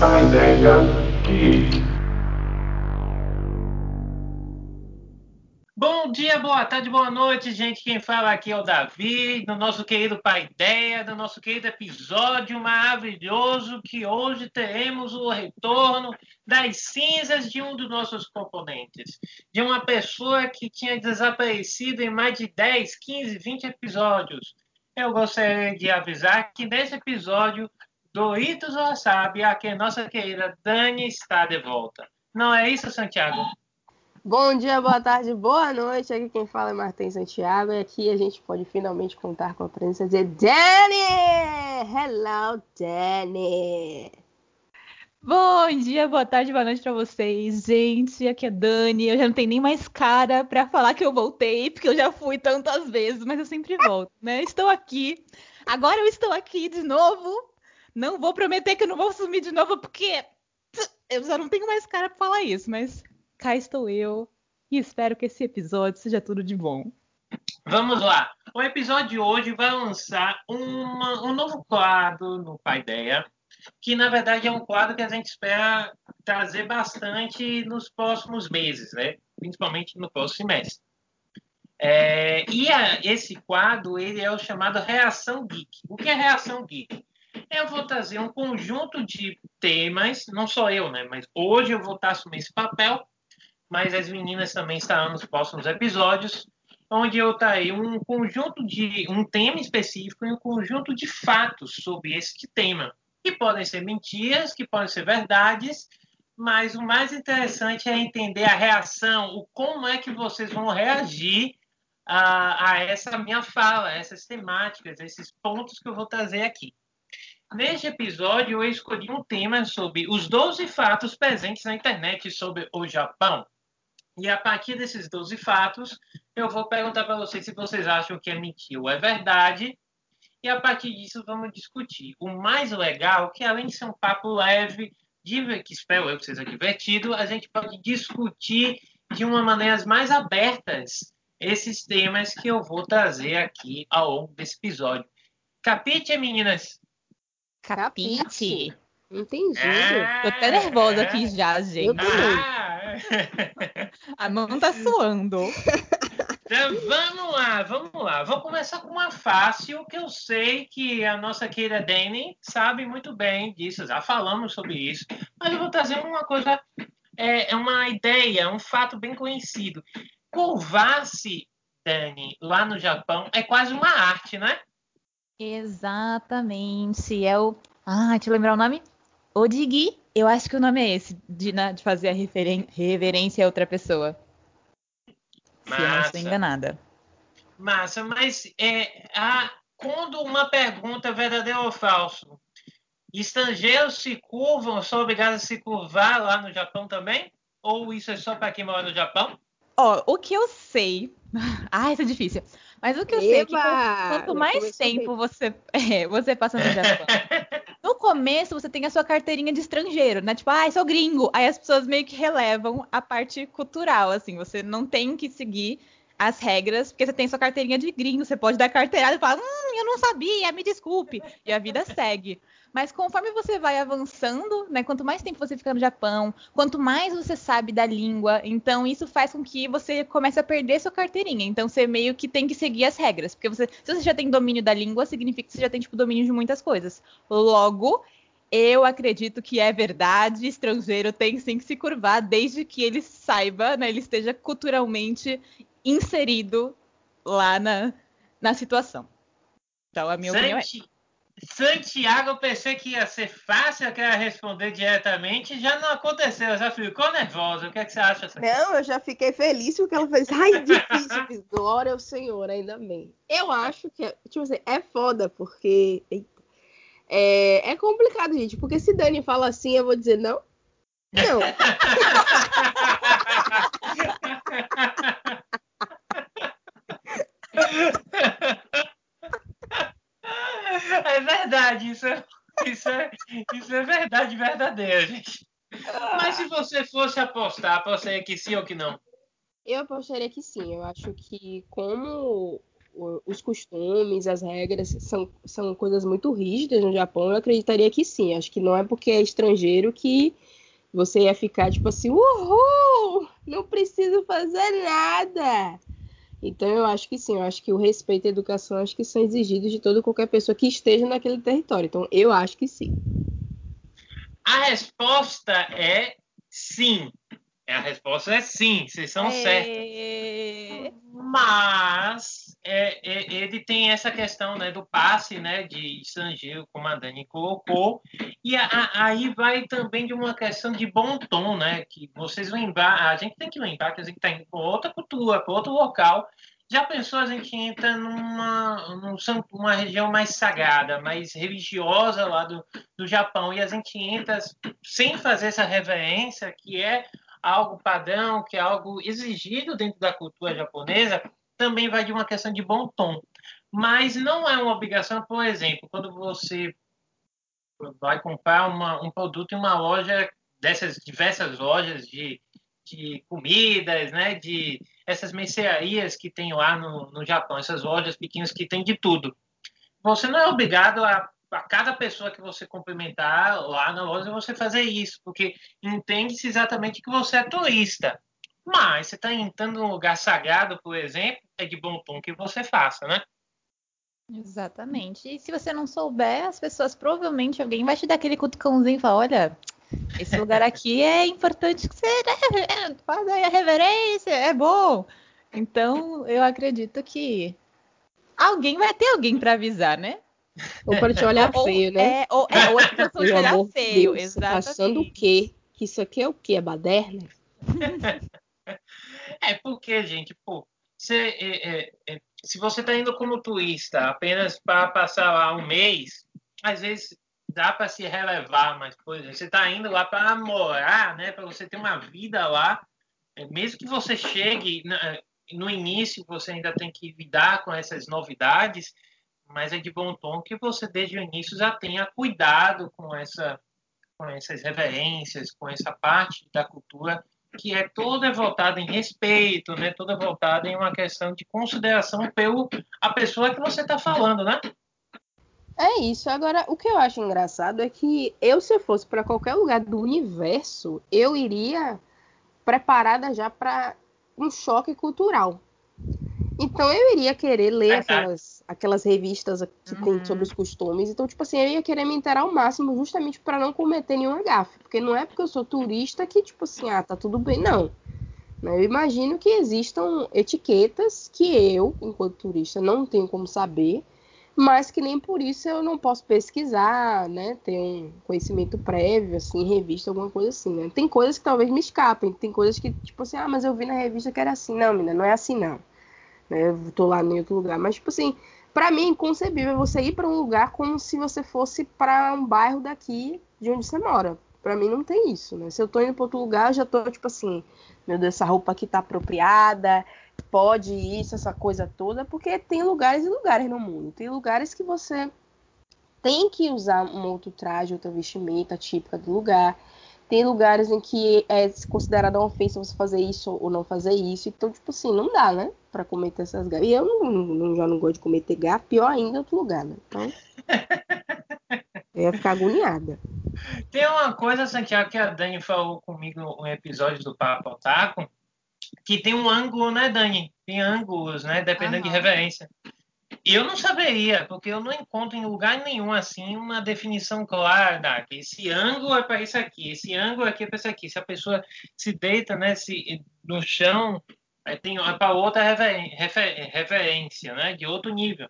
Ideia Geek. Bom dia, boa tarde, boa noite, gente. Quem fala aqui é o Davi, do nosso querido Pai Ideia, do nosso querido episódio maravilhoso que hoje teremos o retorno das cinzas de um dos nossos componentes, de uma pessoa que tinha desaparecido em mais de 10, 15, 20 episódios. Eu gostaria de avisar que nesse episódio Doritos Wasabi, aqui a nossa querida Dani está de volta. Não é isso, Santiago? Bom dia, boa tarde, boa noite. Aqui quem fala é Martin Santiago e aqui a gente pode finalmente contar com a presença de Dani! Hello, Dani! Bom dia, boa tarde, boa noite pra vocês. Gente, aqui é Dani. Eu já não tenho nem mais cara pra falar que eu voltei, porque eu já fui tantas vezes, mas eu sempre volto, né? Estou aqui. Agora eu estou aqui de novo não vou prometer que eu não vou sumir de novo, porque eu já não tenho mais cara pra falar isso, mas cá estou eu e espero que esse episódio seja tudo de bom. Vamos lá. O episódio de hoje vai lançar uma, um novo quadro no Paideia, que na verdade é um quadro que a gente espera trazer bastante nos próximos meses, né? principalmente no próximo semestre. É, e a, esse quadro ele é o chamado Reação Geek. O que é Reação Geek? eu vou trazer um conjunto de temas, não só eu, né? Mas hoje eu vou estar assumindo esse papel, mas as meninas também estarão nos próximos episódios, onde eu trarei um conjunto de um tema específico e um conjunto de fatos sobre esse tema, que podem ser mentiras, que podem ser verdades, mas o mais interessante é entender a reação, o como é que vocês vão reagir a, a essa minha fala, essas temáticas, esses pontos que eu vou trazer aqui. Neste episódio, eu escolhi um tema sobre os 12 fatos presentes na internet sobre o Japão. E a partir desses 12 fatos, eu vou perguntar para vocês se vocês acham que é mentira ou é verdade. E a partir disso, vamos discutir. O mais legal é que, além de ser um papo leve, que espero eu que seja divertido, a gente pode discutir de uma maneira mais abertas esses temas que eu vou trazer aqui ao longo desse episódio. Capite, meninas? Capite? Entendi. Tô até nervosa aqui já, gente. Ah. A mão tá suando. Então, vamos lá, vamos lá. Vou começar com uma fácil, que eu sei que a nossa querida Dani sabe muito bem disso, já falamos sobre isso, mas eu vou trazer uma coisa, é, é uma ideia, um fato bem conhecido. Curvar-se, Dani, lá no Japão, é quase uma arte, né? Exatamente. É o. Ah, deixa eu lembrar o nome? Odigi. Eu acho que o nome é esse, de, né, de fazer a reverência a outra pessoa. Massa. Se eu não estou enganada. Massa, mas é, a, quando uma pergunta é verdadeiro ou falso, estrangeiros se curvam, são obrigados a se curvar lá no Japão também? Ou isso é só para quem mora no Japão? Ó, o que eu sei. Ah, isso é difícil. Mas o que eu sei é que quanto mais tempo você, é, você passa no Japão. no começo você tem a sua carteirinha de estrangeiro, né? Tipo, ah, sou gringo. Aí as pessoas meio que relevam a parte cultural, assim. Você não tem que seguir as regras, porque você tem sua carteirinha de gringo. Você pode dar carteirada e falar, hum, eu não sabia, me desculpe. E a vida segue. Mas conforme você vai avançando, né, quanto mais tempo você fica no Japão, quanto mais você sabe da língua, então isso faz com que você comece a perder sua carteirinha. Então você meio que tem que seguir as regras, porque você, se você já tem domínio da língua, significa que você já tem tipo domínio de muitas coisas. Logo, eu acredito que é verdade, estrangeiro tem sim que se curvar desde que ele saiba, né, ele esteja culturalmente inserido lá na, na situação. Então, a minha opinião é Santiago, eu pensei que ia ser fácil, eu queria responder diretamente, já não aconteceu, já ficou nervosa. O que, é que você acha? Santiago? Não, eu já fiquei feliz porque ela fez. Ai, difícil, glória ao Senhor, ainda bem. Eu acho que, tipo assim, é foda, porque. É, é complicado, gente, porque se Dani fala assim, eu vou dizer não. Não. É verdade, isso é, isso é, isso é verdade verdadeira, gente. Mas se você fosse apostar, apostaria que sim ou que não? Eu apostaria que sim. Eu acho que como os costumes, as regras são, são coisas muito rígidas no Japão, eu acreditaria que sim. Acho que não é porque é estrangeiro que você ia ficar tipo assim, uhul! Não preciso fazer nada. Então eu acho que sim, eu acho que o respeito a educação acho que são exigidos de toda qualquer pessoa que esteja naquele território. Então eu acho que sim. A resposta é sim. A resposta é sim, vocês são é... certos. Mas é, é, ele tem essa questão né, do passe né, de estrangeiro, como a Dani colocou, e a, a, aí vai também de uma questão de bom tom, né? Que vocês lembrar, a gente tem que lembrar que a gente está indo para outra cultura, para outro local. Já pensou a gente entra numa, numa região mais sagrada, mais religiosa lá do, do Japão, e a gente entra sem fazer essa reverência, que é algo padrão, que é algo exigido dentro da cultura japonesa, também vai de uma questão de bom tom. Mas não é uma obrigação, por exemplo, quando você vai comprar uma, um produto em uma loja dessas diversas lojas de, de comidas, né, de essas mercearias que tem lá no, no Japão, essas lojas pequenas que tem de tudo. Você não é obrigado a a cada pessoa que você cumprimentar lá na loja, você fazer isso, porque entende-se exatamente que você é turista. Mas você está entrando num lugar sagrado, por exemplo, é de bom tom que você faça, né? Exatamente. E se você não souber, as pessoas provavelmente alguém vai te dar aquele cutucãozinho e falar, olha, esse lugar aqui é importante que você né, faz aí a reverência, é bom. Então, eu acredito que alguém vai ter alguém para avisar, né? Ou para te olhar ou, feio, né? É, ou, é, ou é para te olhar feio, Deus, exatamente. Tá achando o quê? Que isso aqui é o quê? É baderna? é porque, gente, pô, você, é, é, é, se você está indo como turista apenas para passar lá um mês, às vezes dá para se relevar, mas, por exemplo, você está indo lá para morar, né? Para você ter uma vida lá, é, mesmo que você chegue no início, você ainda tem que lidar com essas novidades mas é de bom tom que você desde o início já tenha cuidado com essa com essas reverências, com essa parte da cultura que é toda voltada em respeito, né? Toda voltada em uma questão de consideração pelo a pessoa que você está falando, né? É isso. Agora, o que eu acho engraçado é que eu, se eu fosse para qualquer lugar do universo, eu iria preparada já para um choque cultural. Então eu iria querer ler aquelas, aquelas revistas que uhum. tem sobre os costumes. Então, tipo assim, eu ia querer me inteirar ao máximo justamente para não cometer nenhuma gafe. Porque não é porque eu sou turista que, tipo assim, ah, tá tudo bem. Não. Né, eu imagino que existam etiquetas que eu, enquanto turista, não tenho como saber, mas que nem por isso eu não posso pesquisar, né? Ter um conhecimento prévio, assim, revista, alguma coisa assim, né? Tem coisas que talvez me escapem, tem coisas que, tipo assim, ah, mas eu vi na revista que era assim. Não, menina, não é assim, não né? Tô lá em outro lugar. Mas, tipo assim, para mim é inconcebível você ir para um lugar como se você fosse para um bairro daqui de onde você mora. Para mim não tem isso, né? Se eu tô indo para outro lugar, eu já tô tipo assim, meu Deus, essa roupa aqui tá apropriada, pode isso, essa coisa toda, porque tem lugares e lugares no mundo. Tem lugares que você tem que usar um outro traje, outra vestimenta típica do lugar. Tem lugares em que é considerado uma ofensa você fazer isso ou não fazer isso. Então, tipo assim, não dá, né? Pra cometer essas gafas. E eu não, não, já não gosto de cometer gafe, pior ainda em outro lugar, né? Então. eu ia ficar agoniada. Tem uma coisa, Santiago, que a Dani falou comigo no episódio do Papo Otaku, que tem um ângulo, né, Dani? Tem ângulos, né? Dependendo de reverência. Eu não saberia, porque eu não encontro em lugar nenhum assim uma definição clara da que esse ângulo é para isso aqui, esse ângulo aqui é para isso aqui. Se a pessoa se deita, né, se, no chão, tem é para outra refer, refer, referência, né, de outro nível.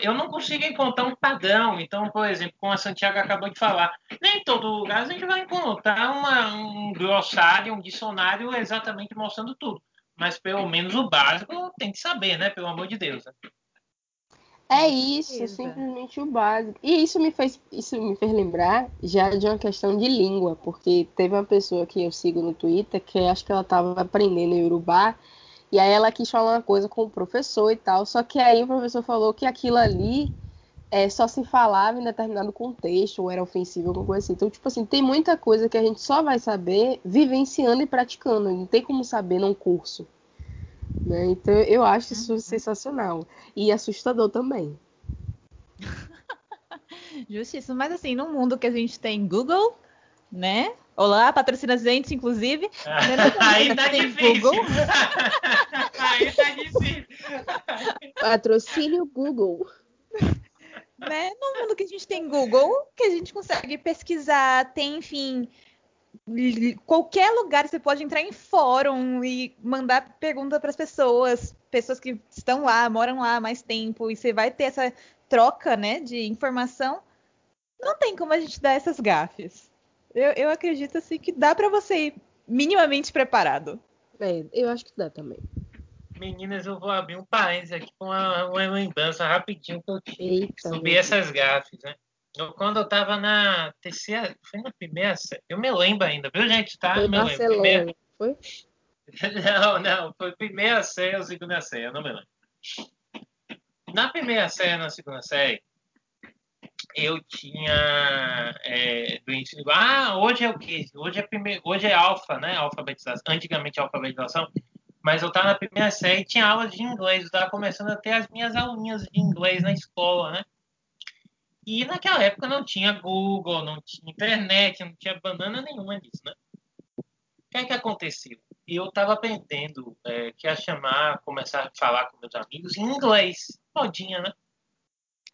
Eu não consigo encontrar um padrão. Então, por exemplo, como a Santiago acabou de falar, nem em todo lugar a gente vai encontrar uma, um glossário, um dicionário exatamente mostrando tudo. Mas pelo menos o básico tem que saber, né? Pelo amor de Deus. Né? É isso, simplesmente o básico. E isso me fez, isso me fez lembrar já de uma questão de língua, porque teve uma pessoa que eu sigo no Twitter que acho que ela estava aprendendo Urubá, e aí ela quis falar uma coisa com o professor e tal, só que aí o professor falou que aquilo ali é, só se falava em determinado contexto, ou era ofensivo, alguma coisa assim. Então, tipo assim, tem muita coisa que a gente só vai saber vivenciando e praticando, não tem como saber num curso. Né? Então eu acho isso uhum. sensacional. E assustador também. Justiça, mas assim, no mundo que a gente tem Google, né? Olá, patrocina a gente, inclusive. Aí tá difícil. Google. Aí tá difícil. Patrocínio Google. Né? No mundo que a gente tem Google, que a gente consegue pesquisar, tem, enfim, qualquer lugar você pode entrar em fórum e mandar pergunta para as pessoas, pessoas que estão lá, moram lá há mais tempo, e você vai ter essa troca, né, de informação. Não tem como a gente dar essas gafes. Eu, eu acredito assim que dá para você ir minimamente preparado. É, eu acho que dá também. Meninas, eu vou abrir um parênteses aqui com uma, uma lembrança rapidinho que eu tive sobre essas gafes, né? Eu, quando eu tava na terceira, foi na primeira série, eu me lembro ainda, viu, gente? Tá? Foi me Barcelona, primeira... foi? Não, não, foi primeira série ou segunda série, eu não me lembro. Na primeira série, na segunda série, eu tinha é, do ensino. Ah, hoje é o quê? Hoje é primeiro, hoje é alfa, né? Alfabetização. Antigamente alfabetização. Mas eu estava na primeira série e tinha aulas de inglês. Eu estava começando a ter as minhas aulinhas de inglês na escola, né? E naquela época não tinha Google, não tinha internet, não tinha banana nenhuma disso, né? O que é que aconteceu? Eu estava aprendendo é, que ia chamar, começar a falar com meus amigos em inglês, modinha, né?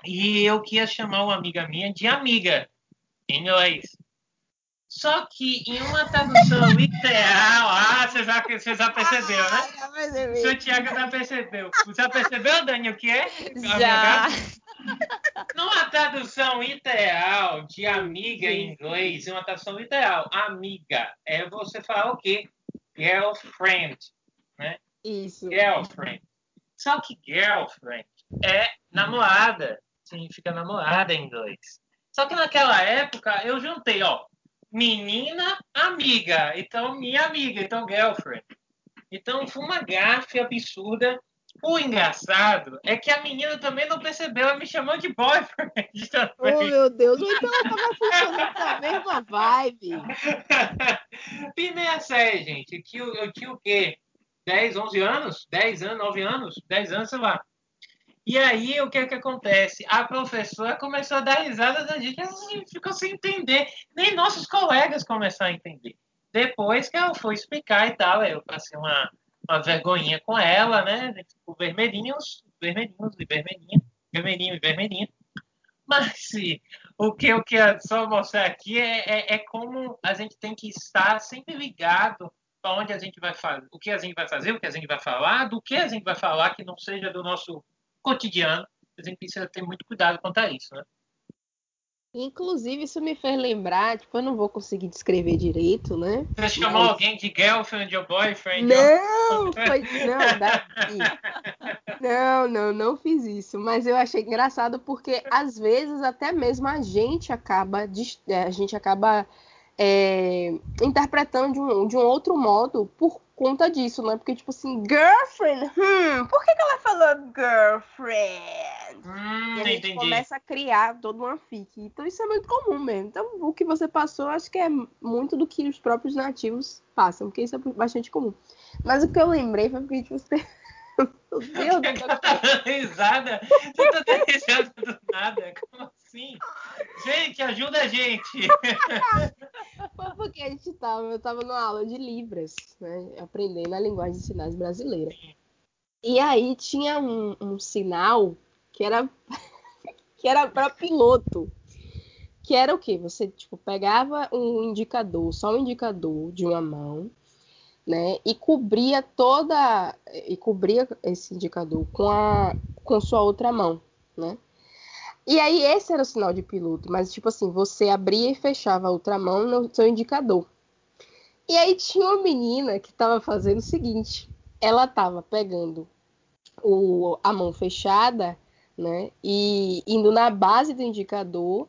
E eu queria chamar uma amiga minha de amiga, em inglês. Só que em uma tradução literal, ah, você já, você já percebeu, né? Ah, Seu Tiago já percebeu. Já percebeu, Dani, o que é? Já. Numa tradução literal de amiga em inglês, uma tradução literal, amiga, é você falar o quê? Girlfriend, né? Isso. Girlfriend. Só que girlfriend é namorada, significa namorada em inglês. Só que naquela época eu juntei, ó, menina, amiga. Então, minha amiga, então girlfriend. Então, foi uma gafe absurda. O engraçado é que a menina também não percebeu, ela me chamou de boyfriend. Também. Oh, meu Deus, então ela tava funcionando a mesma vibe. Primeira série, gente. Eu tinha, eu tinha o quê? 10, 11 anos? 10 anos, 9 anos? 10 anos, sei lá. E aí, o que que acontece? A professora começou a dar risada da gente ficou sem entender. Nem nossos colegas começaram a entender. Depois que ela foi explicar e tal, eu passei uma, uma vergonhinha com ela, né? Tipo, vermelhinhos, vermelhinhos e vermelhinha, vermelhinho e vermelhinha. Mas o que eu quero só mostrar aqui é, é, é como a gente tem que estar sempre ligado para onde a gente vai fazer, o que a gente vai fazer, o que a gente vai falar, do que a gente vai falar que não seja do nosso cotidiano, a gente precisa ter muito cuidado quanto a isso, né? Inclusive, isso me fez lembrar, tipo, eu não vou conseguir descrever direito, né? Você mas... chamou alguém de girlfriend ou boyfriend? Não, ou... foi... não, daqui. Não, não, não fiz isso. Mas eu achei engraçado porque, às vezes, até mesmo a gente acaba, a gente acaba é, interpretando de um, de um outro modo por conta disso, né? Porque, tipo assim, girlfriend, hum, por que, que ela falou girlfriend? Hum, e a gente entendi. começa a criar toda uma fic. Então isso é muito comum mesmo. Então o que você passou, acho que é muito do que os próprios nativos passam, porque isso é bastante comum. Mas o que eu lembrei foi porque, tipo, você... Meu Deus, tá dando risada? Você tá dando risada do nada? Como assim? Gente, ajuda a gente! Foi porque a gente tava, eu tava numa aula de Libras, né? Aprendendo a linguagem de sinais brasileira. E aí tinha um, um sinal que era que era para piloto. Que era o quê? Você tipo pegava um indicador, só um indicador de uma mão, né? E cobria toda e cobria esse indicador com a com sua outra mão, né? E aí esse era o sinal de piloto, mas tipo assim, você abria e fechava a outra mão no seu indicador. E aí tinha uma menina que estava fazendo o seguinte, ela estava pegando o, a mão fechada, né, e indo na base do indicador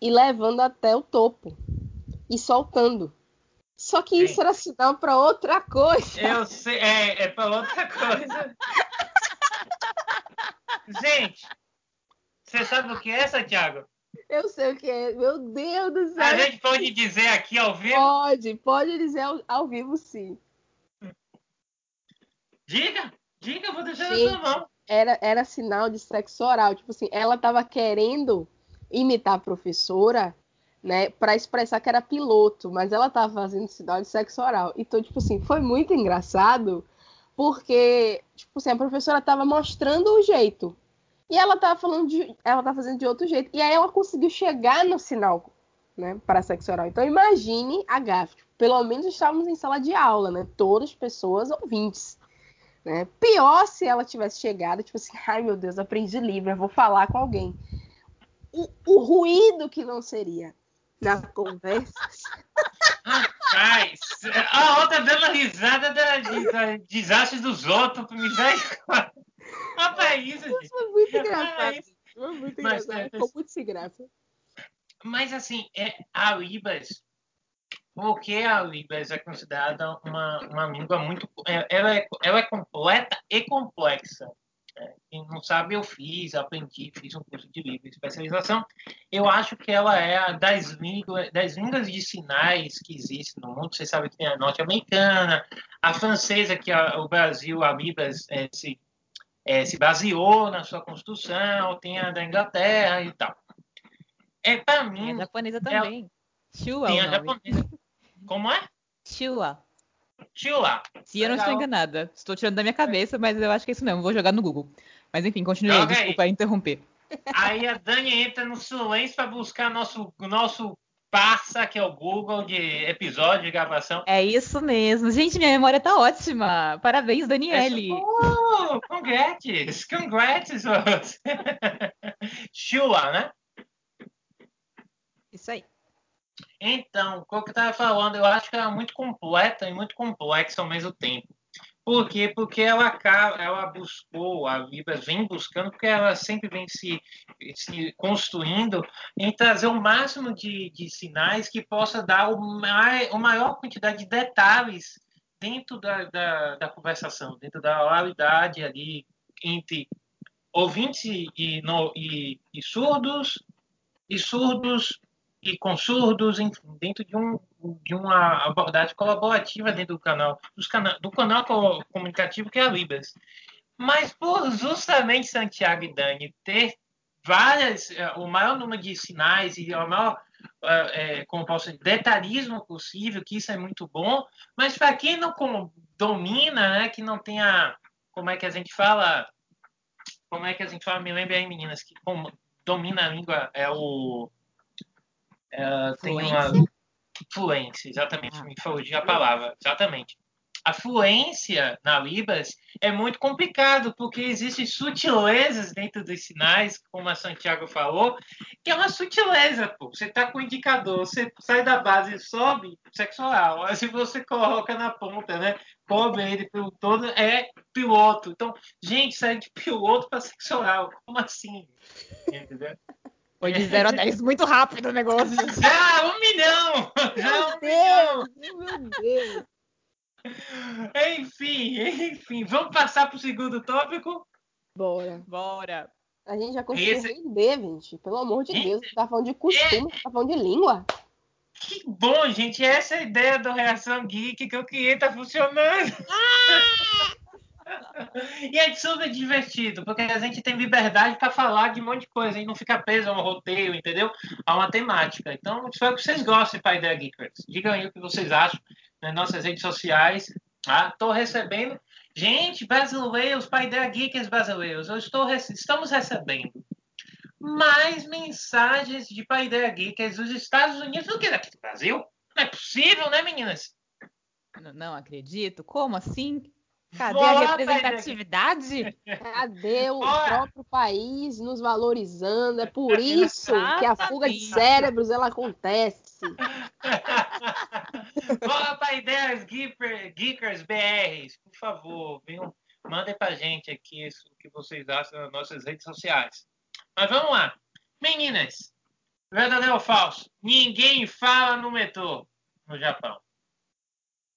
e levando até o topo e soltando. Só que isso era sinal para outra coisa. Eu sei, é, é para outra coisa. Gente, você sabe o que é, Santiago? Eu sei o que é. Meu Deus do céu. A gente pode dizer aqui ao vivo? Pode, pode dizer ao, ao vivo sim. Diga, diga, vou deixar na sua mão. Era, era sinal de sexo oral. Tipo assim, ela tava querendo imitar a professora, né, para expressar que era piloto, mas ela tava fazendo sinal de sexo oral. Então, tipo assim, foi muito engraçado, porque, tipo assim, a professora tava mostrando o jeito. E ela tava falando de. Ela tava fazendo de outro jeito. E aí ela conseguiu chegar no sinal, né? Para sexo oral. Então imagine a gafe. Tipo, pelo menos estávamos em sala de aula, né? Todas as pessoas ouvintes. Né? Pior se ela tivesse chegado, tipo assim, ai meu Deus, aprendi livro, vou falar com alguém. O, o ruído que não seria na conversa. Rapaz, a outra dando risada da, da, desastres dos outros, misericórdia. Rapaz, isso, gente. Foi muito engraçado. Foi muito mas, engraçado. É, Ficou muito sem graça. Mas assim, é, a Libras, porque a Libras é considerada uma, uma língua muito. É, ela é, ela é completa e complexa. É, quem não sabe, eu fiz, aprendi, fiz um curso de Libras especialização. Eu acho que ela é a das línguas, das línguas de sinais que existem no mundo. Você sabe que tem a norte-americana, a francesa, que a, o Brasil, a Libras é, se, é, se baseou na sua construção, tem a da Inglaterra e tal. É, para mim. Tem a japonesa também. É, Shua, tem a japonesa. Como é? Chua. Chua. Se eu não estou enganada. Estou tirando da minha cabeça, mas eu acho que é isso mesmo. Vou jogar no Google. Mas enfim, continue aí. Desculpa aí. interromper. Aí a Dani entra no silêncio para buscar nosso, nosso passa, que é o Google de episódio de gravação. É isso mesmo. Gente, minha memória tá ótima. Parabéns, Daniele. É, oh, congrats. Congrats. Chua, né? Isso aí. Então, o que eu estava falando, eu acho que ela é muito completa e muito complexa ao mesmo tempo. Por quê? Porque ela, ela buscou, a Libras vem buscando, porque ela sempre vem se, se construindo em trazer o máximo de, de sinais que possa dar o mai, a maior quantidade de detalhes dentro da, da, da conversação, dentro da oralidade ali entre ouvintes e, no, e, e surdos, e surdos e com surdos, enfim, dentro de, um, de uma abordagem colaborativa dentro do canal, cana do canal comunicativo que é a Libras. Mas por justamente Santiago e Dani ter várias, eh, o maior número de sinais e o maior é, como posso dizer, detalhismo possível, que isso é muito bom, mas para quem não domina, né, que não tem a, como é que a gente fala, como é que a gente fala, me lembra aí meninas, que como, domina a língua é o ela tem uma fluência, exatamente, ah. me fugiu a palavra, exatamente. A fluência na Libras é muito complicado, porque existem sutilezas dentro dos sinais, como a Santiago falou, que é uma sutileza, pô. Você tá com o indicador, você sai da base e sobe, sexual. Aí se você coloca na ponta, né? Cobre ele pelo todo, é piloto. Então, gente, sai de piloto para sexual. Como assim? Entendeu? Foi de 0 a 10 muito rápido o negócio. Já, um milhão! Já, um Deus, milhão! Meu Deus! Enfim, enfim, vamos passar para o segundo tópico? Bora. Bora. A gente já conseguiu Esse... render, gente. Pelo amor de Deus, você tá falando de costume, é... tá falando de língua. Que bom, gente. Essa é a ideia do Reação Geek que eu criei, tá funcionando. Ah! E é super divertido, porque a gente tem liberdade para falar de um monte de coisa e não fica preso a um roteiro, entendeu? A uma temática. Então, espero que vocês gostem da Ideia Geekers. Digam aí o que vocês acham nas nossas redes sociais. Estou tá? recebendo. Gente, brasileiros, para Ideia Geekers brasileiros, eu estou, estamos recebendo mais mensagens de Paideia Geekers dos Estados Unidos do que daqui do Brasil. Não é possível, né, meninas? Não, não acredito. Como assim? Cadê a representatividade? Cadê o próprio país nos valorizando? É por isso que a fuga de cérebros ela acontece. Bora para ideias geekers BRs, por favor, viu? Mandem pra gente aqui isso, o que vocês acham nas nossas redes sociais. Mas vamos lá. Meninas, verdadeiro ou falso? Ninguém fala no metrô no Japão.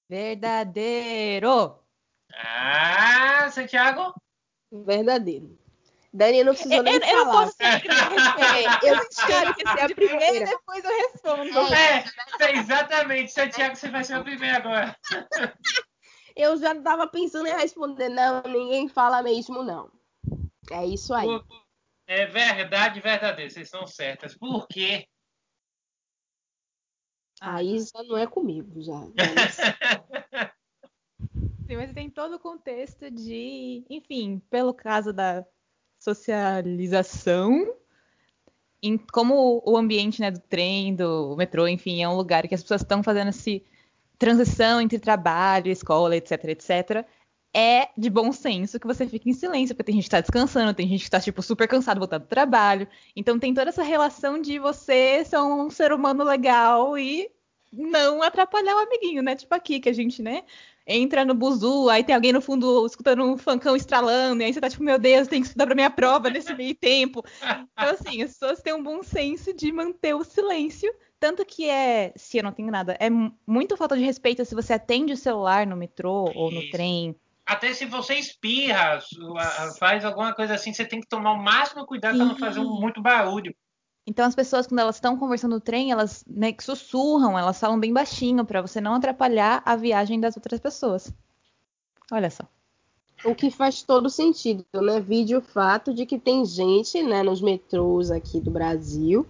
Verdadeiro. Ah, Santiago? Verdadeiro. Dani, não precisa nem eu, falar. Eu não posso ser a primeira. É, eu quero que ser a primeira, depois eu respondo. É, é, exatamente. Santiago, você vai ser a primeira agora. Eu já tava pensando em responder, não, ninguém fala mesmo, não. É isso aí. É verdade, verdadeira, vocês estão certas. Por quê? Aí já não é comigo, já. Sim, mas tem todo o contexto de, enfim, pelo caso da socialização, em, como o ambiente né, do trem, do metrô, enfim, é um lugar que as pessoas estão fazendo essa transição entre trabalho, escola, etc, etc, é de bom senso que você fique em silêncio, porque tem gente que está descansando, tem gente que está tipo, super cansado voltando do trabalho. Então tem toda essa relação de você ser um ser humano legal e não atrapalhar o amiguinho, né? Tipo aqui, que a gente, né? Entra no buzu, aí tem alguém no fundo escutando um funkão estralando, e aí você tá tipo, meu Deus, tem que estudar pra minha prova nesse meio tempo. Então, assim, as pessoas têm um bom senso de manter o silêncio. Tanto que é, se eu não tenho nada, é muito falta de respeito se você atende o celular no metrô ou no trem. Até se você espirra, faz alguma coisa assim, você tem que tomar o máximo cuidado para não fazer muito barulho. Então as pessoas quando elas estão conversando no trem, elas né, sussurram, elas falam bem baixinho para você não atrapalhar a viagem das outras pessoas. Olha só. O que faz todo sentido, né? Vide o fato de que tem gente, né, nos metrôs aqui do Brasil,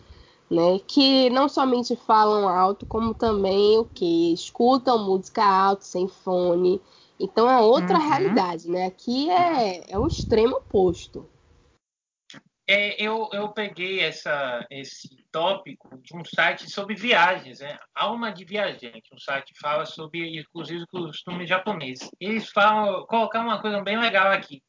né, que não somente falam alto, como também o que escutam música alto, sem fone. Então é outra uhum. realidade, né? Aqui é, é o extremo oposto. É, eu, eu peguei essa, esse tópico de um site sobre viagens, né? Alma de Viajante, um site que fala sobre, inclusive, costumes japoneses. Eles falam, colocar uma coisa bem legal aqui.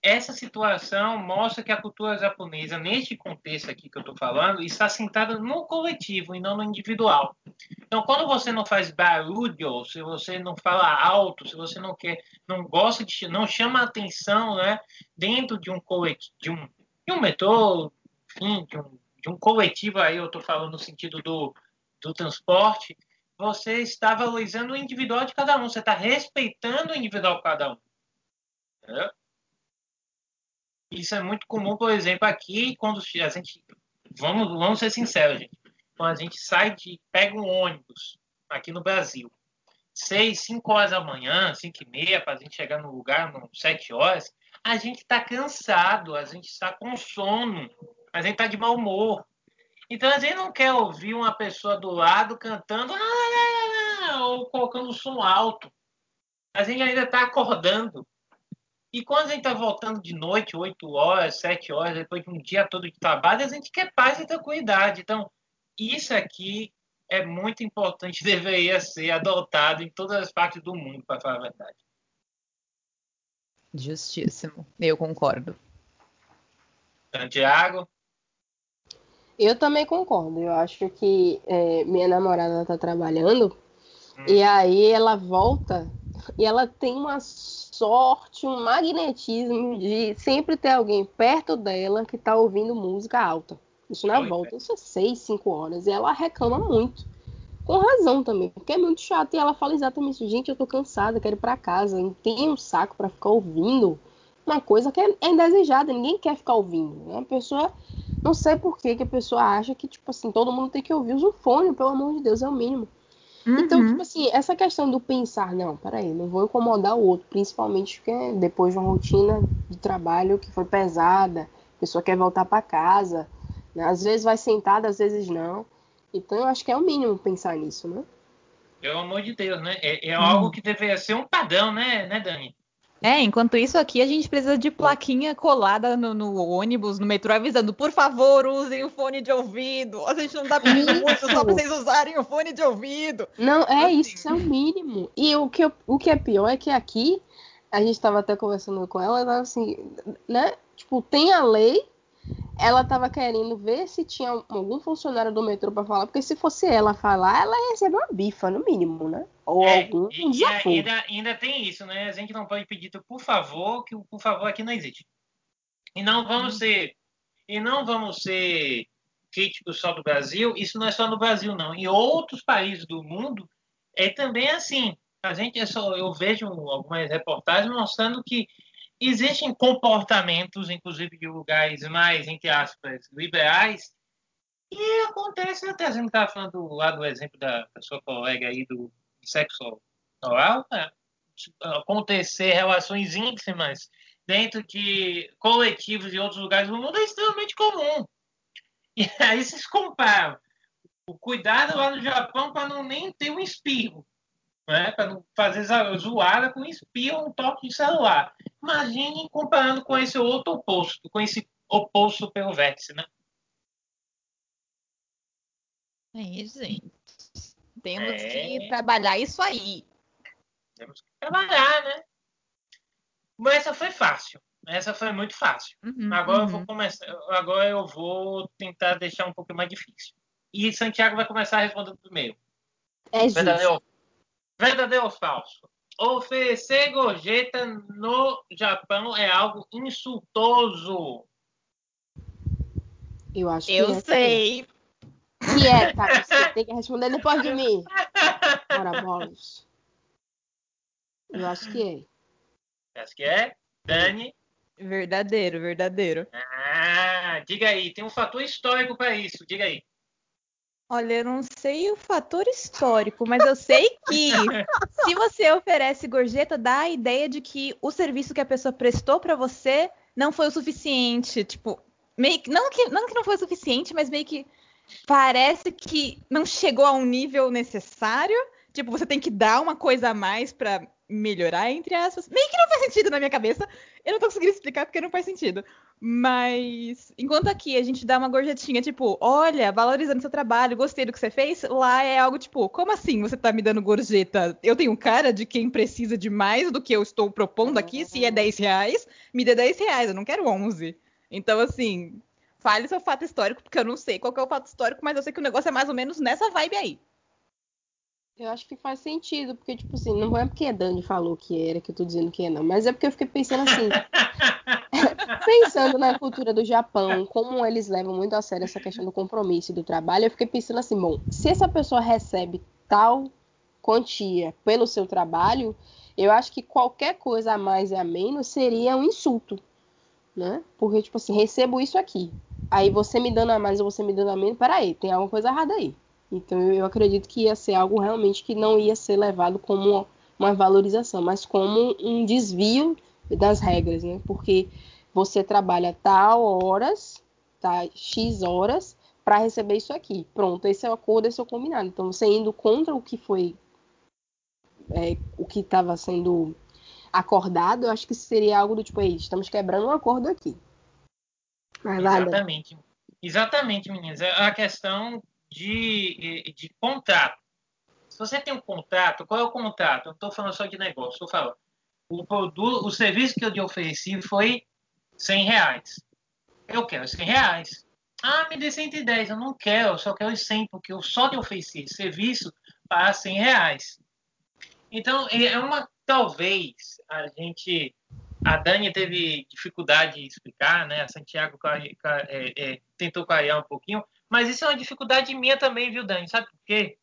Essa situação mostra que a cultura japonesa, neste contexto aqui que eu estou falando, está sentada no coletivo e não no individual. Então, quando você não faz barulho, se você não fala alto, se você não quer, não gosta de, não chama atenção, né, dentro de um coletivo, de um de um metrô, enfim, de um, de um coletivo aí, eu estou falando no sentido do, do transporte, você está valorizando o individual de cada um, você está respeitando o individual de cada um. Entendeu? Isso é muito comum, por exemplo, aqui, quando a gente. Vamos, vamos ser sinceros, gente. Quando a gente sai de. pega um ônibus aqui no Brasil, seis, cinco horas da manhã, cinco e meia, para a gente chegar no lugar, sete horas, a gente está cansado, a gente está com sono, a gente está de mau humor. Então a gente não quer ouvir uma pessoa do lado cantando ah, ou colocando som alto. A gente ainda está acordando. E quando a gente está voltando de noite, 8 horas, 7 horas, depois de um dia todo de trabalho, a gente quer paz e tranquilidade. Então, isso aqui é muito importante, deveria ser adotado em todas as partes do mundo, para falar a verdade. Justíssimo. Eu concordo. Santiago? Eu também concordo. Eu acho que é, minha namorada está trabalhando hum. e aí ela volta e ela tem uma sorte, um magnetismo de sempre ter alguém perto dela que está ouvindo música alta. Isso na Oi, volta, isso é seis, cinco horas. E ela reclama muito. Com razão também, porque é muito chato. E ela fala exatamente isso, gente, eu tô cansada, quero ir pra casa. Não tem um saco para ficar ouvindo uma coisa que é, indesejada, ninguém quer ficar ouvindo. Né? A pessoa, não sei por que, que a pessoa acha que, tipo assim, todo mundo tem que ouvir o fone, pelo amor de Deus, é o mínimo. Uhum. Então, tipo assim, essa questão do pensar, não, peraí, não vou incomodar o outro, principalmente porque depois de uma rotina de trabalho que foi pesada, a pessoa quer voltar para casa, né? às vezes vai sentada, às vezes não. Então eu acho que é o mínimo pensar nisso, né? Pelo amor de Deus, né? É, é hum. algo que deveria ser um padrão, né, né, Dani? É, enquanto isso aqui a gente precisa de plaquinha colada no, no, ônibus, no metrô, avisando, por favor, usem o fone de ouvido. A gente não dá muito só pra vocês usarem o fone de ouvido. Não, é assim. isso, isso é o mínimo. E o que, o que é pior é que aqui, a gente tava até conversando com ela, ela assim, né? Tipo, tem a lei, ela estava querendo ver se tinha algum funcionário do metrô para falar, porque se fosse ela falar, ela ia receber uma bifa, no mínimo, né? Ou é, algum um. E ainda, ainda tem isso, né? A gente não pode pedir por favor, que o por favor aqui não existe. E não vamos hum. ser e não vamos ser críticos só do Brasil. Isso não é só no Brasil, não. Em outros países do mundo é também assim. A gente é só, eu vejo algumas reportagens mostrando que existem comportamentos, inclusive de lugares mais, entre aspas, liberais, e acontece, até a gente estava falando lá do exemplo da, da, sua colega aí do sexo oral, né? acontecer relações íntimas dentro de coletivos e outros lugares do mundo é extremamente comum. E aí vocês comparam o cuidado lá no Japão para não nem ter um espirro, né? para não fazer zoada com espirro ou um toque de celular. Imagine comparando com esse outro oposto, com esse oposto pelo vértice, né? É, gente. Temos é... que trabalhar isso aí. Temos que trabalhar, né? Mas essa foi fácil. Essa foi muito fácil. Uhum, agora uhum. eu vou uhum. começar. Agora eu vou tentar deixar um pouco mais difícil. E Santiago vai começar a responder primeiro. É verdadeiro, verdadeiro ou falso? Oferecer gorjeta no Japão é algo insultoso. Eu acho que Eu é sei. Que é, tá? Você tem que responder depois de mim. Bolos. Eu acho que é. Acho que é? Dani? Verdadeiro, verdadeiro. Ah, diga aí, tem um fator histórico para isso, diga aí. Olha, eu não sei o fator histórico, mas eu sei que se você oferece gorjeta, dá a ideia de que o serviço que a pessoa prestou para você não foi o suficiente. Tipo, meio que não, que não que não foi o suficiente, mas meio que parece que não chegou a um nível necessário. Tipo, você tem que dar uma coisa a mais para melhorar, entre aspas. Meio que não faz sentido na minha cabeça. Eu não tô conseguindo explicar porque não faz sentido. Mas, enquanto aqui a gente dá uma gorjetinha, tipo, olha, valorizando seu trabalho, gostei do que você fez, lá é algo tipo, como assim você tá me dando gorjeta? Eu tenho cara de quem precisa de mais do que eu estou propondo aqui, se é 10 reais, me dê 10 reais, eu não quero 11. Então, assim, fale seu fato histórico, porque eu não sei qual é o fato histórico, mas eu sei que o negócio é mais ou menos nessa vibe aí. Eu acho que faz sentido, porque, tipo assim, não é porque a Dani falou que era que eu tô dizendo que é, não. Mas é porque eu fiquei pensando assim. pensando na cultura do Japão, como eles levam muito a sério essa questão do compromisso e do trabalho, eu fiquei pensando assim, bom, se essa pessoa recebe tal quantia pelo seu trabalho, eu acho que qualquer coisa a mais e a menos seria um insulto, né? Porque, tipo assim, recebo isso aqui. Aí você me dando a mais ou você me dando a menos, peraí, tem alguma coisa errada aí. Então eu acredito que ia ser algo realmente que não ia ser levado como uma valorização, mas como um desvio das regras, né? Porque você trabalha tal horas, tá, X horas, para receber isso aqui. Pronto, esse é o acordo, esse é o combinado. Então você indo contra o que foi é, o que estava sendo acordado, eu acho que seria algo do tipo, aí, estamos quebrando um acordo aqui. Mas, Exatamente. Exatamente, meninas. A questão de, de contrato. Se você tem um contrato, qual é o contrato? Eu estou falando só de negócio, estou falando. O, produto, o serviço que eu lhe ofereci foi 100 reais. Eu quero 100 reais. Ah, me dê 110. Eu não quero, eu só quero 100, porque eu só te ofereci serviço para 100 reais. Então, é uma. Talvez a gente. A Dani teve dificuldade de explicar, né? A Santiago é, é, tentou clarear um pouquinho, mas isso é uma dificuldade minha também, viu, Dani? Sabe por quê?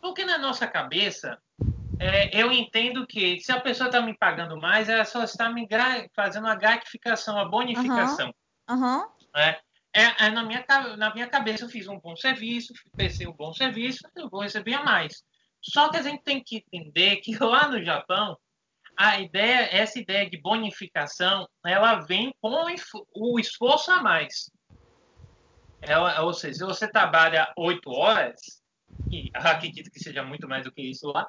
Porque na nossa cabeça, é, eu entendo que se a pessoa está me pagando mais, ela só está me fazendo uma gratificação, uma bonificação. Uhum. Uhum. É, é, é, na, minha, na minha cabeça, eu fiz um bom serviço, pensei um bom serviço, eu vou receber a mais. Só que a gente tem que entender que lá no Japão, a ideia, essa ideia de bonificação, ela vem com o esforço a mais. Ela, ou seja, se você trabalha oito horas, e acredito que seja muito mais do que isso lá,